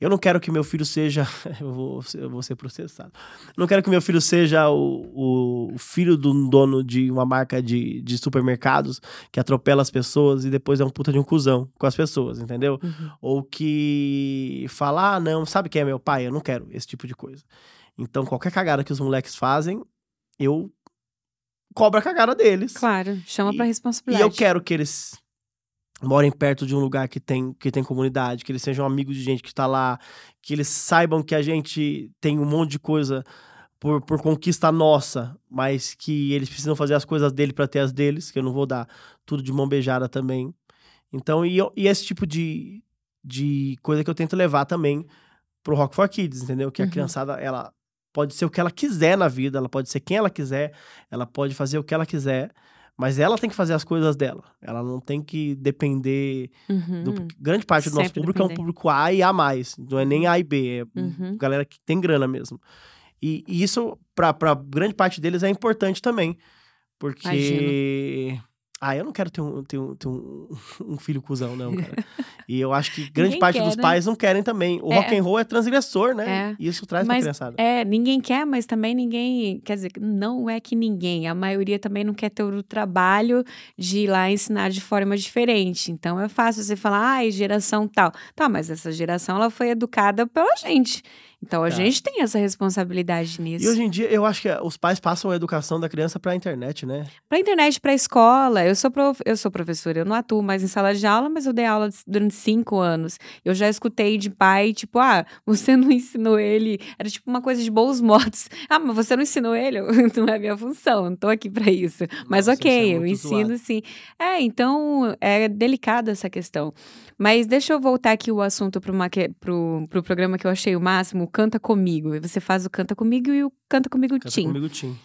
Eu não quero que meu filho seja. Eu vou, eu vou ser processado. não quero que meu filho seja o, o filho de um dono de uma marca de, de supermercados que atropela as pessoas e depois é um puta de um cuzão com as pessoas, entendeu? Uhum. Ou que fala, ah, não, sabe quem é meu pai? Eu não quero esse tipo de coisa. Então, qualquer cagada que os moleques fazem, eu cobro a cagada deles. Claro, chama e, pra responsabilidade. E eu quero que eles morem perto de um lugar que tem, que tem comunidade, que eles sejam amigos de gente que está lá, que eles saibam que a gente tem um monte de coisa por, por conquista nossa, mas que eles precisam fazer as coisas dele para ter as deles, que eu não vou dar tudo de mão beijada também. Então, e, e esse tipo de, de coisa que eu tento levar também pro Rock for Kids, entendeu? Que a uhum. criançada, ela pode ser o que ela quiser na vida, ela pode ser quem ela quiser, ela pode fazer o que ela quiser, mas ela tem que fazer as coisas dela. Ela não tem que depender. Uhum. Do, grande parte do Sempre nosso público depender. é um público A e A. Não é nem A e B. É uhum. galera que tem grana mesmo. E, e isso, para grande parte deles, é importante também. Porque. Imagino. Ah, eu não quero ter um, ter um, ter um, um filho cuzão, não, cara. e eu acho que grande parte quer, dos né? pais não querem também. O é. rock and roll é transgressor, né? É. E isso traz mas, pra criançada. É, ninguém quer, mas também ninguém. Quer dizer, não é que ninguém. A maioria também não quer ter o trabalho de ir lá ensinar de forma diferente. Então é fácil você falar, ai, geração tal. Tá, mas essa geração ela foi educada pela gente. Então a tá. gente tem essa responsabilidade nisso. E hoje em dia eu acho que os pais passam a educação da criança para a internet, né? Para a internet, para a escola. Eu sou prof... eu sou professora, eu não atuo mais em sala de aula, mas eu dei aula durante cinco anos. Eu já escutei de pai tipo, ah, você não ensinou ele. Era tipo uma coisa de bons modos. Ah, mas você não ensinou ele? não é minha função, não tô aqui para isso. Mas Nossa, ok, é eu ensino zoado. sim. É, então é delicada essa questão. Mas deixa eu voltar aqui o assunto para pro, pro programa que eu achei o máximo Canta Comigo. E você faz o Canta Comigo e o Canta Comigo Canta Tim. Comigo Tim.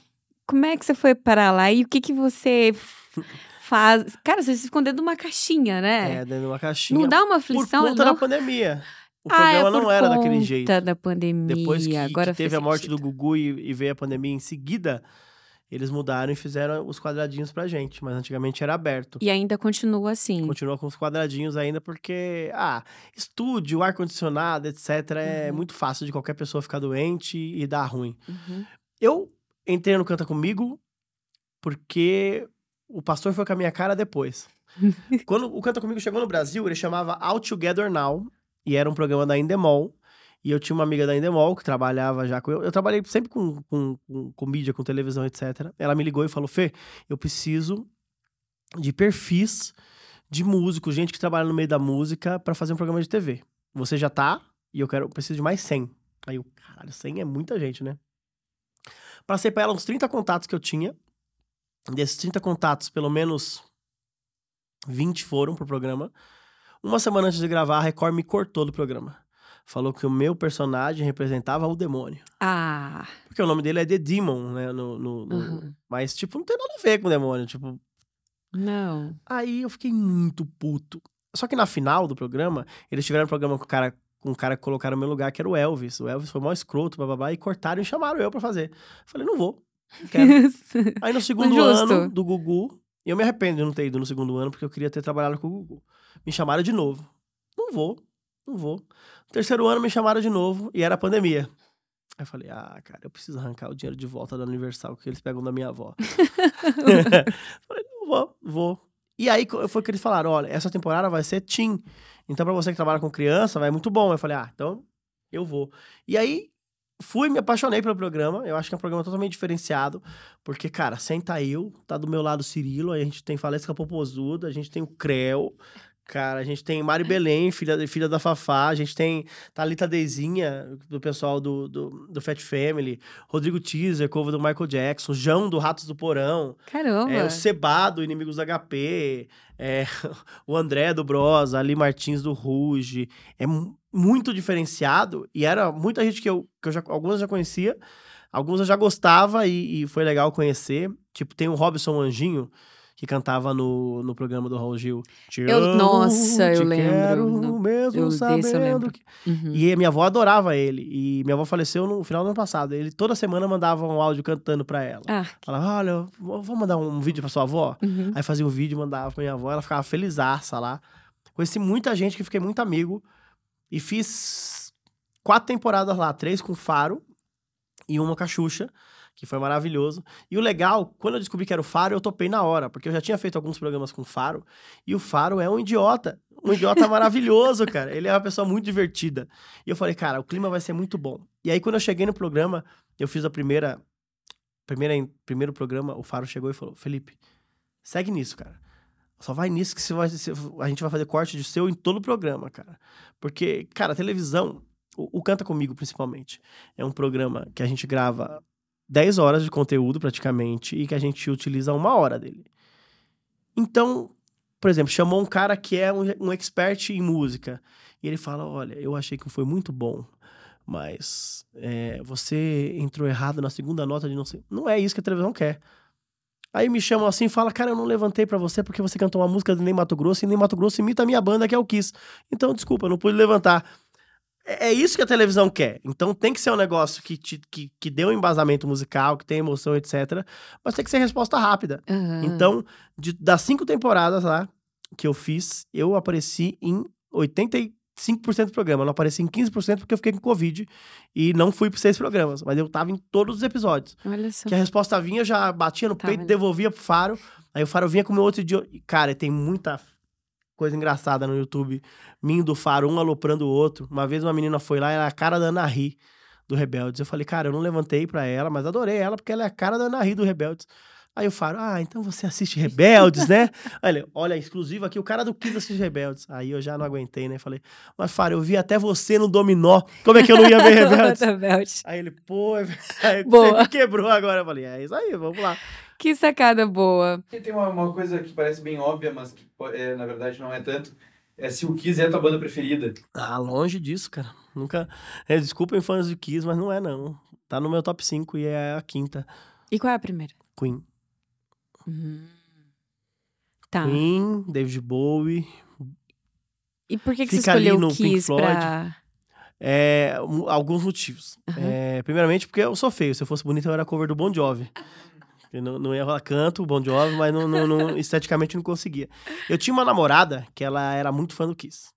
Como é que você foi parar lá e o que que você faz? Cara, você se escondeu dentro de uma caixinha, né? É, dentro de uma caixinha. Não dá uma aflição? Por conta não? da pandemia. o ah, é programa não por era daquele conta jeito. da pandemia. Depois que, que Agora teve fez a morte do sentido. Gugu e, e veio a pandemia em seguida, eles mudaram e fizeram os quadradinhos pra gente. Mas antigamente era aberto. E ainda continua assim. Continua com os quadradinhos ainda, porque, ah, estúdio, ar-condicionado, etc., é Uhum. muito fácil de qualquer pessoa ficar doente e dar ruim. Uhum. Eu entrei no Canta Comigo porque o pastor foi com a minha cara depois. Quando o Canta Comigo chegou no Brasil, ele chamava Out Together Now, e era um programa da Endemol. E eu tinha uma amiga da Endemol que trabalhava já com eu. Eu trabalhei sempre com, com, com, com mídia, com televisão, etc. Ela me ligou e falou: Fê, eu preciso de perfis de músicos, gente que trabalha no meio da música, pra fazer um programa de TV. Você já tá, e eu quero, eu preciso de mais 100. Aí eu, caralho, 100 é muita gente, né? Passei pra ela uns 30 contatos que eu tinha. Desses 30 contatos, pelo menos 20 foram pro programa. Uma semana antes de gravar, a Record me cortou do programa. Falou que o meu personagem representava o demônio. Ah. Porque o nome dele é The Demon, né? No, no- no- uhum. Mas, tipo, não tem nada a ver com o demônio. Tipo, Não. Aí eu fiquei muito puto. Só que na final do programa, eles tiveram um programa com o cara, com o cara que colocaram no meu lugar, que era o Elvis. O Elvis foi mó escroto, bababá, e cortaram e chamaram eu pra fazer. Falei, não vou. Não quero. Aí no segundo Justo. ano do Gugu, e eu me arrependo de não ter ido no segundo ano, porque eu queria ter trabalhado com o Gugu. Me chamaram de novo. Não vou, não vou. No terceiro ano me chamaram de novo, e era a pandemia. Aí eu falei, ah, cara, eu preciso arrancar o dinheiro de volta da Universal que eles pegam da minha avó. Falei, não vou, vou. E aí foi que eles falaram: olha, essa temporada vai ser teen. Então, pra você que trabalha com criança, vai muito bom. Eu falei, ah, então eu vou. E aí fui, me apaixonei pelo programa. Eu acho que é um programa totalmente diferenciado. Porque, cara, senta eu, tá do meu lado o Cirilo, aí a gente tem Falesca Popozuda, a gente tem o Creu. Cara, a gente tem Mari Belém, filha, filha da Fafá. A gente tem Thalita Dezinha, do pessoal do, do, do Fat Family. Rodrigo Teaser, cover do Michael Jackson. João, do Ratos do Porão. Caramba. É, o Seba do Inimigos da HP, é, o André do Bros, Ali Martins do Ruge. É mu- muito diferenciado e era muita gente que eu, que eu já, algumas já conhecia, algumas eu já gostava e, e foi legal conhecer. Tipo, tem o Robson Anjinho, que cantava no, no programa do Raul Gil. Te Eu- amo, nossa, eu te lembro. Quero, No- mesmo eu- desse eu sabendo lembro. que... Uhum. E minha avó adorava ele. E minha avó faleceu no final do ano passado. Ele toda semana mandava um áudio cantando pra ela. Ah, Falava, olha, vou mandar um vídeo pra sua avó. uhum. Aí fazia o vídeo, mandava pra minha avó, ela ficava felizaça lá. Conheci muita gente que fiquei muito amigo. E fiz quatro temporadas lá, três com Faro e uma com a Xuxa, que foi maravilhoso. E o legal, quando eu descobri que era o Faro, eu topei na hora, porque eu já tinha feito alguns programas com o Faro, e o Faro é um idiota. Um idiota maravilhoso, cara. Ele é uma pessoa muito divertida. E eu falei, cara, o clima vai ser muito bom. E aí, quando eu cheguei no programa, eu fiz a primeira. primeira primeiro programa, o Faro chegou e falou: Felipe, segue nisso, cara. Só vai nisso que você vai, a gente vai fazer corte de seu em todo o programa, cara. Porque, cara, a televisão, o, o Canta Comigo principalmente, é um programa que a gente grava 10 horas de conteúdo praticamente e que a gente utiliza uma hora dele. Então, por exemplo, chamou um cara que é um, um expert em música e ele fala: Olha, eu achei que foi muito bom, mas é, você entrou errado na segunda nota de não sei. Não é isso que a televisão quer. Aí me chamam assim e falam, cara, eu não levantei pra você porque você cantou uma música do Ney Mato Grosso e Ney Mato Grosso imita a minha banda, que é o Kiss. Então, desculpa, eu não pude levantar. É, é isso que a televisão quer. Então tem que ser um negócio que, te, que, que dê um embasamento musical, que tem emoção, etc. Mas tem que ser resposta rápida. Aham. Então, de- das cinco temporadas lá que eu fiz, eu apareci em 85% do programa. Eu não apareci em 15% porque eu fiquei com Covid e não fui para seis programas. Mas eu tava em todos os episódios. Olha só. Que a resposta vinha, já batia no Tá peito, vendo? devolvia pro Faro. Aí o Faro vinha com o meu outro idioma. E, Cara, tem muita coisa engraçada no YouTube. Minho do Faro, um aloprando o outro. Uma vez uma menina foi lá, era a cara da Ana Ri, do Rebeldes. Eu falei, cara, eu não levantei pra ela, mas adorei ela, porque ela é a cara da Ana Ri, do Rebeldes. Aí o Faro, ah, então você assiste Rebeldes, né? Olha, olha, exclusivo aqui, o cara do Kiss assiste Rebeldes. Aí eu já não aguentei, né? Falei, mas Faro, eu vi até você no Dominó. Como é que eu não ia ver Rebeldes? Rebelde. Aí ele, pô, é aí Boa. você me quebrou agora. Eu falei, é isso aí, vamos lá. Que sacada boa. E tem uma, uma coisa que parece bem óbvia, mas que é, na verdade não é tanto. É se o Kiss é a tua banda preferida. Ah, longe disso, cara. Nunca. É, desculpem fãs do Kiss, mas não é, não. Tá no meu top 5 e é a quinta. E qual é a primeira? Queen. Uhum. Tá. Queen, David Bowie. E por que, que você Fica ali escolheu no o Pink Kiss Floyd. pra... É, alguns motivos. Aham. É, primeiramente, porque eu sou feio. Se eu fosse bonito, eu era cover do Bon Jovi. Eu não, não ia rolar canto, Bon Jovi, mas não, não- não- esteticamente não conseguia. Eu tinha uma namorada que ela era muito fã do Kiss.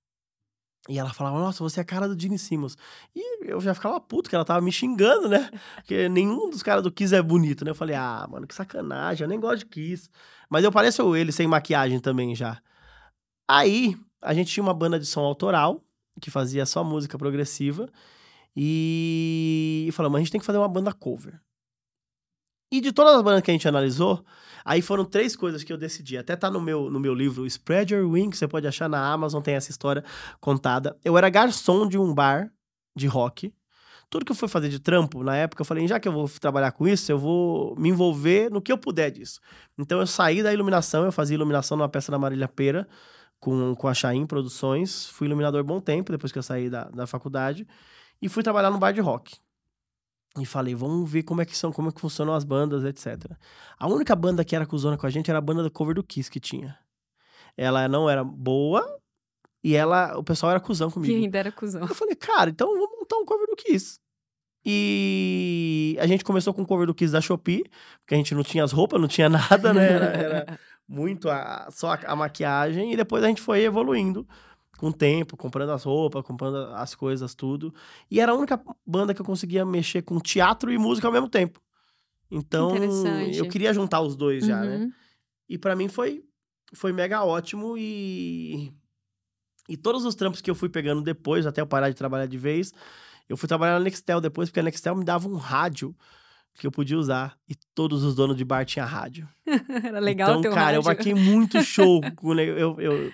E ela falava, nossa, você é a cara do Gene Simmons. E eu já ficava puto, que ela tava me xingando, né? Porque nenhum dos caras do Kiss é bonito, né? Eu falei, ah, mano, que sacanagem, eu nem gosto de Kiss. Mas eu pareço ele sem maquiagem também já. Aí, a gente tinha uma banda de som autoral, que fazia só música progressiva. E falamos, a gente tem que fazer uma banda cover. E de todas as bandas que a gente analisou, aí foram três coisas que eu decidi. Até tá no meu, no meu livro, Spread Your Wings, você pode achar na Amazon, tem essa história contada. Eu era garçom de um bar de rock. Tudo que eu fui fazer de trampo, na época, eu falei, já que eu vou trabalhar com isso, eu vou me envolver no que eu puder disso. Então eu saí da iluminação, eu fazia iluminação numa peça da Marília Pera, com, com a Chaim Produções. Fui iluminador bom tempo, depois que eu saí da, da faculdade. E fui trabalhar no bar de rock. E falei, vamos ver como é que são, como é que funcionam as bandas, etc. A única banda que era cuzona com a gente era a banda do cover do Kiss que tinha. Ela não era boa e ela, o pessoal era cuzão comigo. ainda era cuzão. Eu falei, cara, então vamos montar um cover do Kiss. E a gente começou com o cover do Kiss da Shopee, porque a gente não tinha as roupas, não tinha nada, né? Era, era muito a, só a, a maquiagem. E depois a gente foi evoluindo com o tempo, comprando as roupas, comprando as coisas, tudo. E era a única banda que eu conseguia mexer com teatro e música ao mesmo tempo. Então, eu queria juntar os dois já, né? Uhum. E pra mim foi, foi mega ótimo e. E todos os trampos que eu fui pegando depois, até eu parar de trabalhar de vez, eu fui trabalhar na Nextel depois, porque a Nextel me dava um rádio que eu podia usar. E todos os donos de bar tinham rádio. Era legal então, ter um cara, eu rádio. marquei muito show. com eu, eu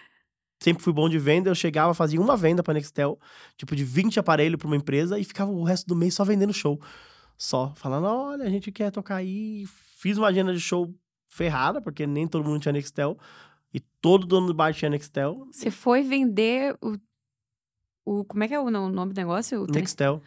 sempre fui bom de venda, eu chegava, fazia uma venda pra Nextel, tipo de 20 aparelhos pra uma empresa, e ficava o resto do mês só vendendo show. Só, falando, olha, a gente quer tocar aí. Fiz uma agenda de show ferrada, porque nem todo mundo tinha Nextel. E todo dono do bar tinha Nextel. Você foi vender o, o. Como é que é o no- nome do negócio? O Nextel.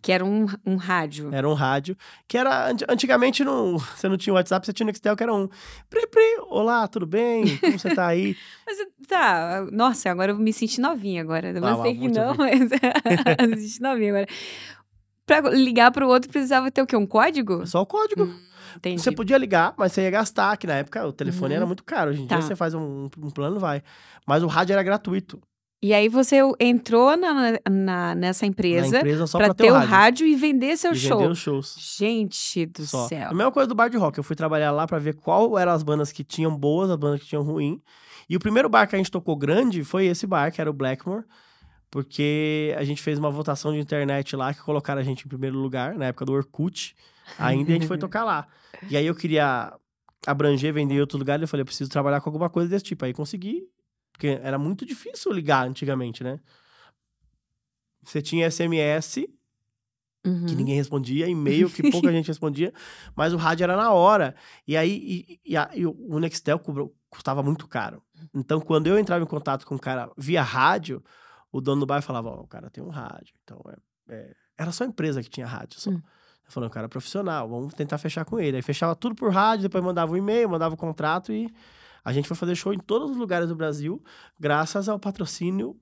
Que era um, um rádio. Era um rádio. Que era. anti- Antigamente não, você não tinha WhatsApp, você tinha Nextel, que era um. Pri, pri, olá, tudo bem? Como você tá aí? Mas tá, nossa, agora eu me senti novinha agora. Eu Ah, sei que não, mas me senti novinha agora. Pra ligar pro outro precisava ter o quê? Um código? Só o código. Entendi. Você podia ligar, mas você ia gastar, que na época o telefone Uhum. era muito caro. Hoje em Tá. dia você faz um, um plano vai. Mas o rádio era gratuito. E aí você entrou na, na- nessa empresa, empresa só pra pra, ter o rádio e vender seu e show. vender os shows. Gente do Só. céu. A mesma coisa do bar de rock. Eu fui trabalhar lá pra ver qual eram as bandas que tinham boas, as bandas que tinham ruim. E o primeiro bar que a gente tocou grande foi esse bar, que era o Blackmore. Porque a gente fez uma votação de internet lá que colocaram a gente em primeiro lugar, na época do Orkut. Ainda a gente foi tocar lá. E aí eu queria abranger, vender em outro lugar. E eu falei, eu preciso trabalhar com alguma coisa desse tipo. Aí consegui. Porque era muito difícil ligar antigamente, né? Você tinha SMS, Uhum. que ninguém respondia, e-mail que pouca gente respondia, mas o rádio era na hora. E aí e, e a- e o Nextel cobrou- custava muito caro. Então, quando eu entrava em contato com o cara via rádio, o dono do bar falava: Ó, o cara tem um rádio. Então, é, é- era só a empresa que tinha rádio. Só. Hum. Eu falei: o cara é profissional, vamos tentar fechar com ele. Aí fechava tudo por rádio, depois mandava um e-mail, mandava o contrato e. A gente foi fazer show em todos os lugares do Brasil, graças ao patrocínio.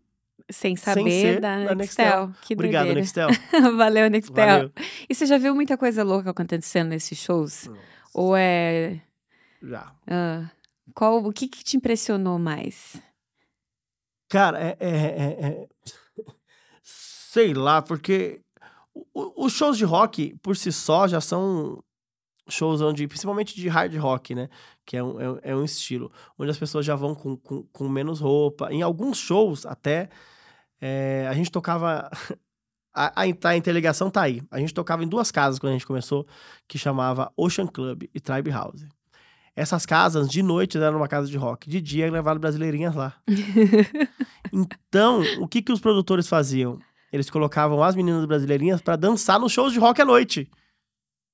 Sem Sem saber ser da da Nextel. Nextel. Que Obrigado, doideira. Nextel. Valeu, Nextel. Valeu. E você já viu muita coisa louca acontecendo nesses shows? Ou é. Já. ah, qual, o que, que te impressionou mais? Cara, é, é- é- é- Sei lá, porque os shows de rock, por si só, já são shows onde, principalmente de hard rock, né? Que é um, é é um estilo, onde as pessoas já vão com, com, com menos roupa. Em alguns shows, até, é, a gente tocava. A, a, a interligação tá aí. A gente tocava em duas casas quando a gente começou, que chamava Ocean Club e Tribe House. Essas casas, de noite, eram uma casa de rock. De dia, levaram brasileirinhas lá. Então, o que, que os produtores faziam? Eles colocavam as meninas brasileirinhas pra dançar nos shows de rock à noite.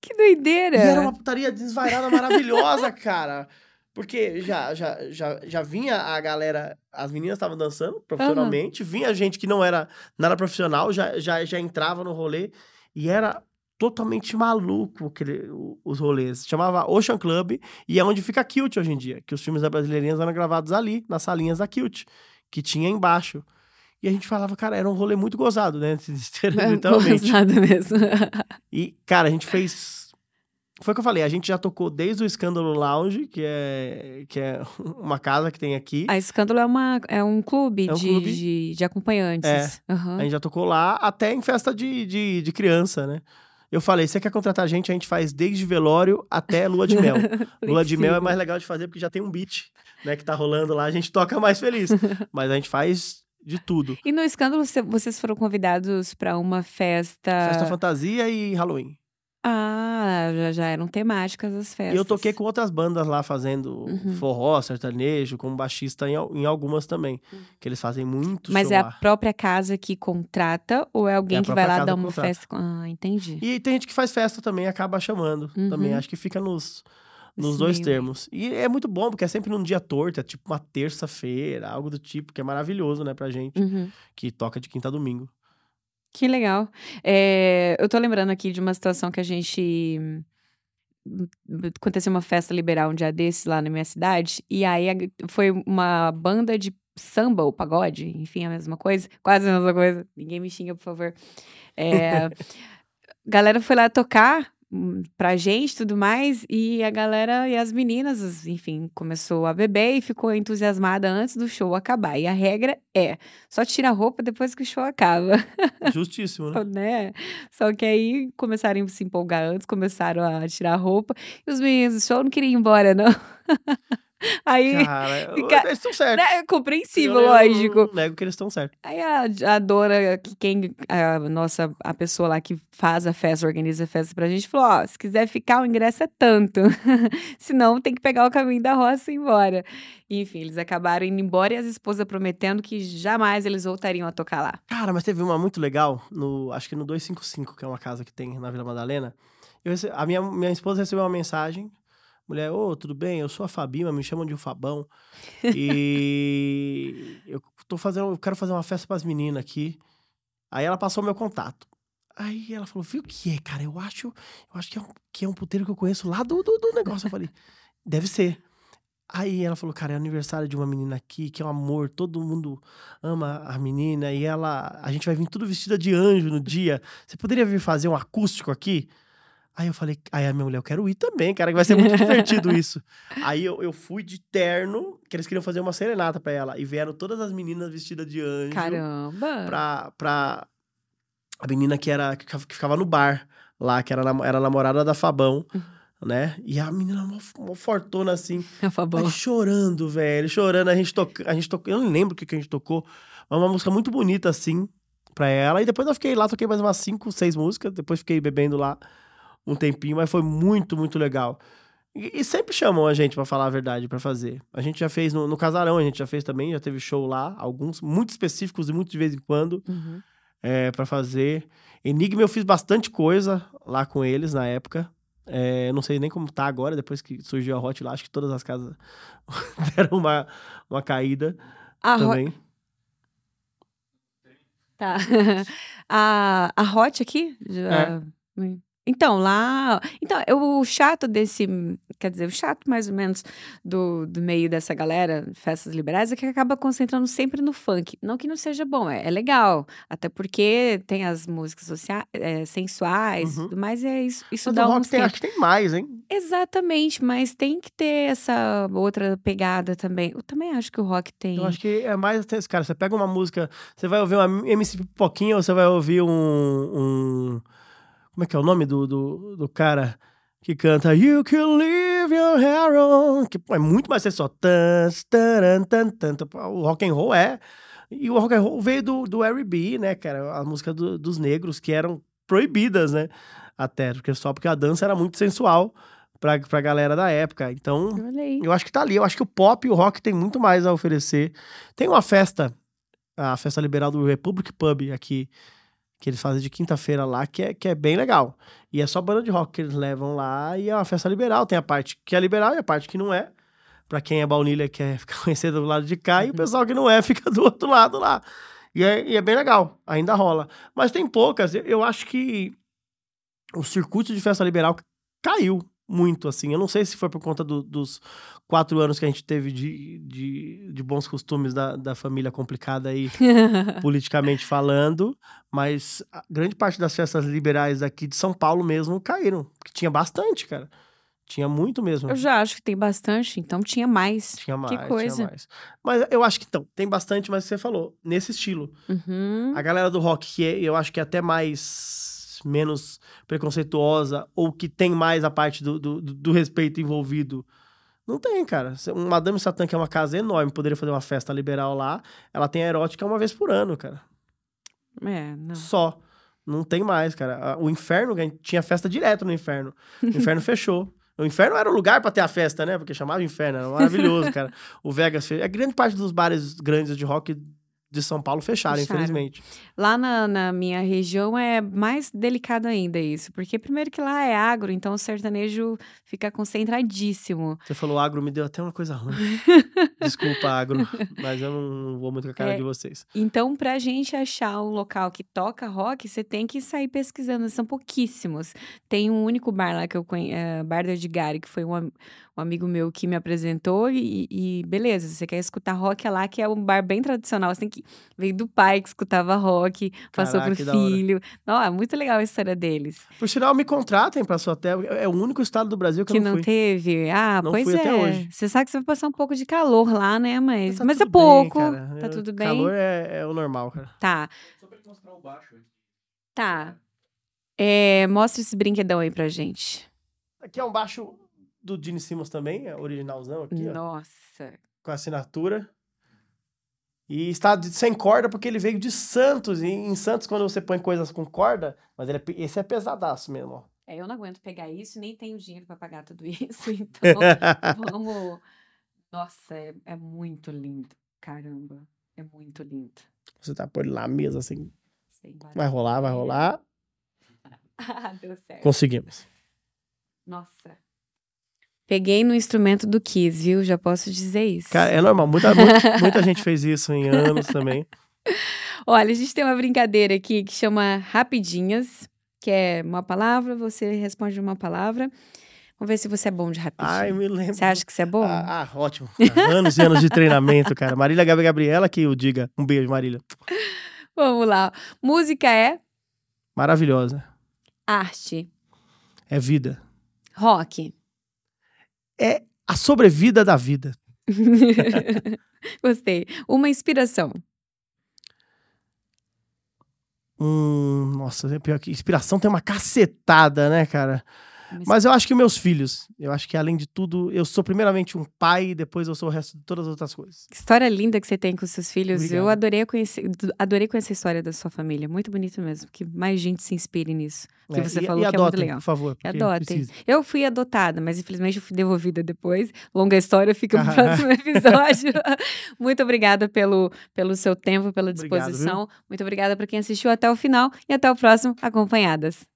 Que doideira! E era uma putaria desvairada maravilhosa, cara. Porque já, já, já, já vinha a galera, as meninas estavam dançando profissionalmente, vinha gente que não era nada profissional, já, já, já entrava no rolê e era totalmente maluco aquele, os rolês. Chamava Ocean Club e é onde fica a Kilt hoje em dia, que os filmes da Brasileirinhas eram gravados ali, nas salinhas da Kilt, que tinha embaixo. E a gente falava, cara, era um rolê muito gozado, né? É, Literalmente. gozado mesmo. E, cara, a gente fez. Foi o que eu falei, a gente já tocou desde o Escândalo Lounge, que é, que é uma casa que tem aqui. A Escândalo é, uma, é um clube, É um de, clube. De, de acompanhantes. Aham. A gente já tocou lá até em festa de, de, de criança, né? Eu falei, você quer contratar a gente? A gente faz desde velório até lua de mel. lua de mel é mais legal de fazer porque já tem um beat, né? Que tá rolando lá, a gente toca mais feliz. Mas a gente faz de tudo. E no Escândalo, cê- vocês foram convidados para uma festa... Festa fantasia e Halloween. Ah, já, já eram temáticas as festas. E eu toquei com outras bandas lá fazendo Uhum. forró, sertanejo, como baixista em, em algumas também. Que eles fazem muito Uhum. Mas é a própria casa que contrata ou é alguém É que vai lá casa dar uma contrata. festa? Ah, entendi. E tem gente que faz festa também, acaba chamando Uhum. também. Acho que fica nos, nos dois meio. termos. E é muito bom, porque é sempre num dia torto, é tipo uma terça-feira, algo do tipo, que é maravilhoso, né, pra gente, Uhum. que toca de quinta a domingo. Que legal. É, eu tô lembrando aqui de uma situação que a gente. hum, Aconteceu uma festa liberal um dia desse lá na minha cidade, e aí foi uma banda de samba ou pagode, enfim, a mesma coisa, quase a mesma coisa. Ninguém me xinga, por favor. É, a galera foi lá tocar pra gente tudo mais, e a galera e as meninas, enfim, começou a beber e ficou entusiasmada antes do show acabar. E a regra é: só tira a roupa depois que o show acaba. Justíssimo, né? Só, né? Só que aí começaram a se empolgar antes, começaram a tirar a roupa. E os meninos do show não queriam ir embora, não. aí, Cara, Fica- eles estão certos. né, é compreensível, Eu lógico. Não nego que eles estão certos. Aí a, a dona, que quem, a nossa, a pessoa lá que faz a festa, organiza a festa pra gente, falou: ó, se quiser ficar, o ingresso é tanto. Senão tem que pegar o caminho da roça e ir embora. Enfim, eles acabaram indo embora e as esposas prometendo que jamais eles voltariam a tocar lá. Cara, mas teve uma muito legal, no, acho que no 255, que é uma casa que tem na Vila Madalena. Eu a minha, minha esposa recebeu uma mensagem. Mulher, ô, tudo bem? Eu sou a Fabima, me chamam de o Fabão. E eu tô fazendo, eu quero fazer uma festa pras meninas aqui. Aí ela passou meu contato. Aí ela falou, viu o que é, cara? Eu acho, eu acho que é, um, que é um puteiro que eu conheço lá do, do, do negócio. Eu falei, deve ser. Aí ela falou, cara, é aniversário de uma menina aqui, que é um amor, todo mundo ama a menina, e ela. A gente vai vir tudo vestida de anjo no dia. Você poderia vir fazer um acústico aqui? Aí eu falei, aí a minha mulher, eu quero ir também, cara, que vai ser muito divertido isso. Aí eu, eu fui de terno, que eles queriam fazer uma serenata pra ela. E vieram todas as meninas vestidas de anjo Caramba! pra, pra a menina que era que ficava- no bar lá, que era, era namorada da Fabão, né? E a menina mó, mó fortona assim, A Fabão. mas chorando, velho, chorando. A gente toca, a gente tocou, eu não lembro o que, que a gente tocou, mas uma música muito bonita assim pra ela. E depois eu fiquei lá, toquei mais umas cinco, seis músicas, depois fiquei bebendo lá um tempinho, mas foi muito, muito legal. E, e sempre chamam a gente pra falar a verdade, pra fazer. A gente já fez no, no Casarão, a gente já fez também, já teve show lá, alguns muito específicos e muito de vez em quando Uhum. é, para fazer. Enigma eu fiz bastante coisa lá com eles na época. É, não sei nem como tá agora, depois que surgiu a Hot lá, acho que todas as casas deram uma, uma caída A também. Tá. a, a Hot aqui? já- Então, lá. Então, eu- o chato desse. Quer dizer, o chato mais ou menos do, do meio dessa galera, festas liberais, é que acaba concentrando sempre no funk. Não que não seja bom, é, é legal. Até porque tem as músicas sociais, é, sensuais Uhum. tudo mais, é isso, isso Mas dá o um rock tem, acho que tem mais, hein? Exatamente, mas tem que ter essa outra pegada também. Eu também acho que o rock tem. Eu acho que é mais cara. Você pega uma música, você vai ouvir uma MC Pipoquinha ou você vai ouvir um. um- como é que é o nome do, do, do cara que canta You can leave your hair on? Que pô, é muito mais ser só. Tan, tan, tan, tan. O rock and roll é. E o rock and roll veio do, do R&B, né, cara? A música do- dos negros que eram proibidas, né? Até, porque só porque a dança era muito sensual pra, pra galera da época. Então, Olha aí. eu acho que tá ali. Eu acho que o pop e o rock tem muito mais a oferecer. Tem uma festa, a festa liberal do Republic Pub aqui, que eles fazem de quinta-feira lá, que é, que é bem legal. E é só banda de rock que eles levam lá e é uma festa liberal. Tem a parte que é liberal e a parte que não é. Pra quem é baunilha quer ficar conhecendo do lado de cá, e o Uhum. pessoal que não é fica do outro lado lá. E é, e é bem legal, ainda rola. Mas tem poucas, eu, eu acho que o circuito de festa liberal caiu muito, assim. Eu não sei se foi por conta do- dos quatro anos que a gente teve de, de, de bons costumes da, da família complicada aí, politicamente falando, mas grande parte das festas liberais aqui de São Paulo mesmo caíram, porque tinha bastante, cara. Tinha muito mesmo. Eu já acho que tem bastante, então tinha mais. Tinha mais, que coisa. tinha mais. Mas eu acho que então, tem bastante, mas você falou, nesse estilo. Uhum. A galera do rock, que é- eu acho que é até mais menos preconceituosa, ou que tem mais a parte do, do, do- respeito envolvido. Não tem, cara. Se- Um Madame Satã, que é uma casa enorme, poderia fazer uma festa liberal lá. Ela tem a erótica uma vez por ano, cara. É, não. Só. Não tem mais, cara. O inferno tinha festa direto no inferno. O inferno fechou. O inferno era o lugar pra ter a festa, né? Porque chamava inferno, era maravilhoso, cara. O Vegas fechou. A grande parte dos bares grandes de rock de São Paulo fecharam, Fecharam. infelizmente. Lá na, na minha região é mais delicado ainda isso, porque primeiro que lá é agro, então o sertanejo fica concentradíssimo. Você falou agro, me deu até uma coisa ruim. Desculpa, agro, mas eu não vou muito com a cara É. de vocês. Então, pra gente achar um local que toca rock, você tem que sair pesquisando, são pouquíssimos. Tem um único bar lá que eu conheço, Bar do Edgari, que foi um, am- um amigo meu que me apresentou, e, e beleza, você quer escutar rock é lá, que é um bar bem tradicional, você tem que veio do pai que escutava rock, passou Caraca, pro filho. Não, é muito legal a história deles. Por sinal, me contratem pra sua terra. É o único estado do Brasil que, Que eu não, não fui. teve. Ah, Não pois fui é. até hoje. Você sabe que você vai passar um pouco de calor lá, né? Mas, Tá mas é tudo bem, pouco. cara. Tá Eu- tudo bem. Calor é, é o normal, cara. Tá, Só pra ele mostrar o baixo. tá. É, mostra esse brinquedão aí pra gente. Aqui é um baixo do Gene Simmons também, é originalzão aqui, ó, Nossa. com a assinatura. E está sem corda porque ele veio de Santos. E em Santos, quando você põe coisas com corda, mas é esse é pesadaço mesmo, ó. É, eu não aguento pegar isso, nem tenho dinheiro pra pagar tudo isso, então vamos. Nossa, é, é muito lindo. Caramba, é muito lindo. Você tá por lá mesa assim. Sem Vai rolar, vai rolar. Ah, deu certo. Conseguimos. Nossa. Peguei no instrumento do Kiss, viu? Já posso dizer isso. Cara, é normal. Muita, muita, muita gente fez isso em anos também. Olha, a gente tem uma brincadeira aqui que chama Rapidinhas, que é uma palavra, você responde uma palavra. Vamos ver se você é bom de rapidinho. Ai, me lembro. Você acha que você é bom? Ah, ah, ótimo. Anos e anos de treinamento, cara. Marília Gabriela que o diga. Um beijo, Marília. Vamos lá. Música é Maravilhosa. arte. É vida. Rock. É a sobrevida da vida. Gostei. Uma inspiração. Hum, nossa, é pior que inspiração tem uma cacetada, né, cara? Mas eu acho que meus filhos, eu acho que além de tudo, eu sou primeiramente um pai e depois eu sou o resto de todas as outras coisas. Que história linda que você tem com seus filhos. Eu Obrigado. adorei conhecer, adorei conhecer a história da sua família. Muito bonito mesmo. Que mais gente se inspire nisso. Que É, você e, falou e que é muito adotem, legal. por favor. Adotem. precisa. Eu fui adotada, mas infelizmente eu fui devolvida depois. Longa história, fica pro próximo episódio. Muito obrigada pelo, pelo seu tempo, pela Obrigado, disposição. Muito obrigada para quem assistiu até o final e até o próximo Acompanhadas.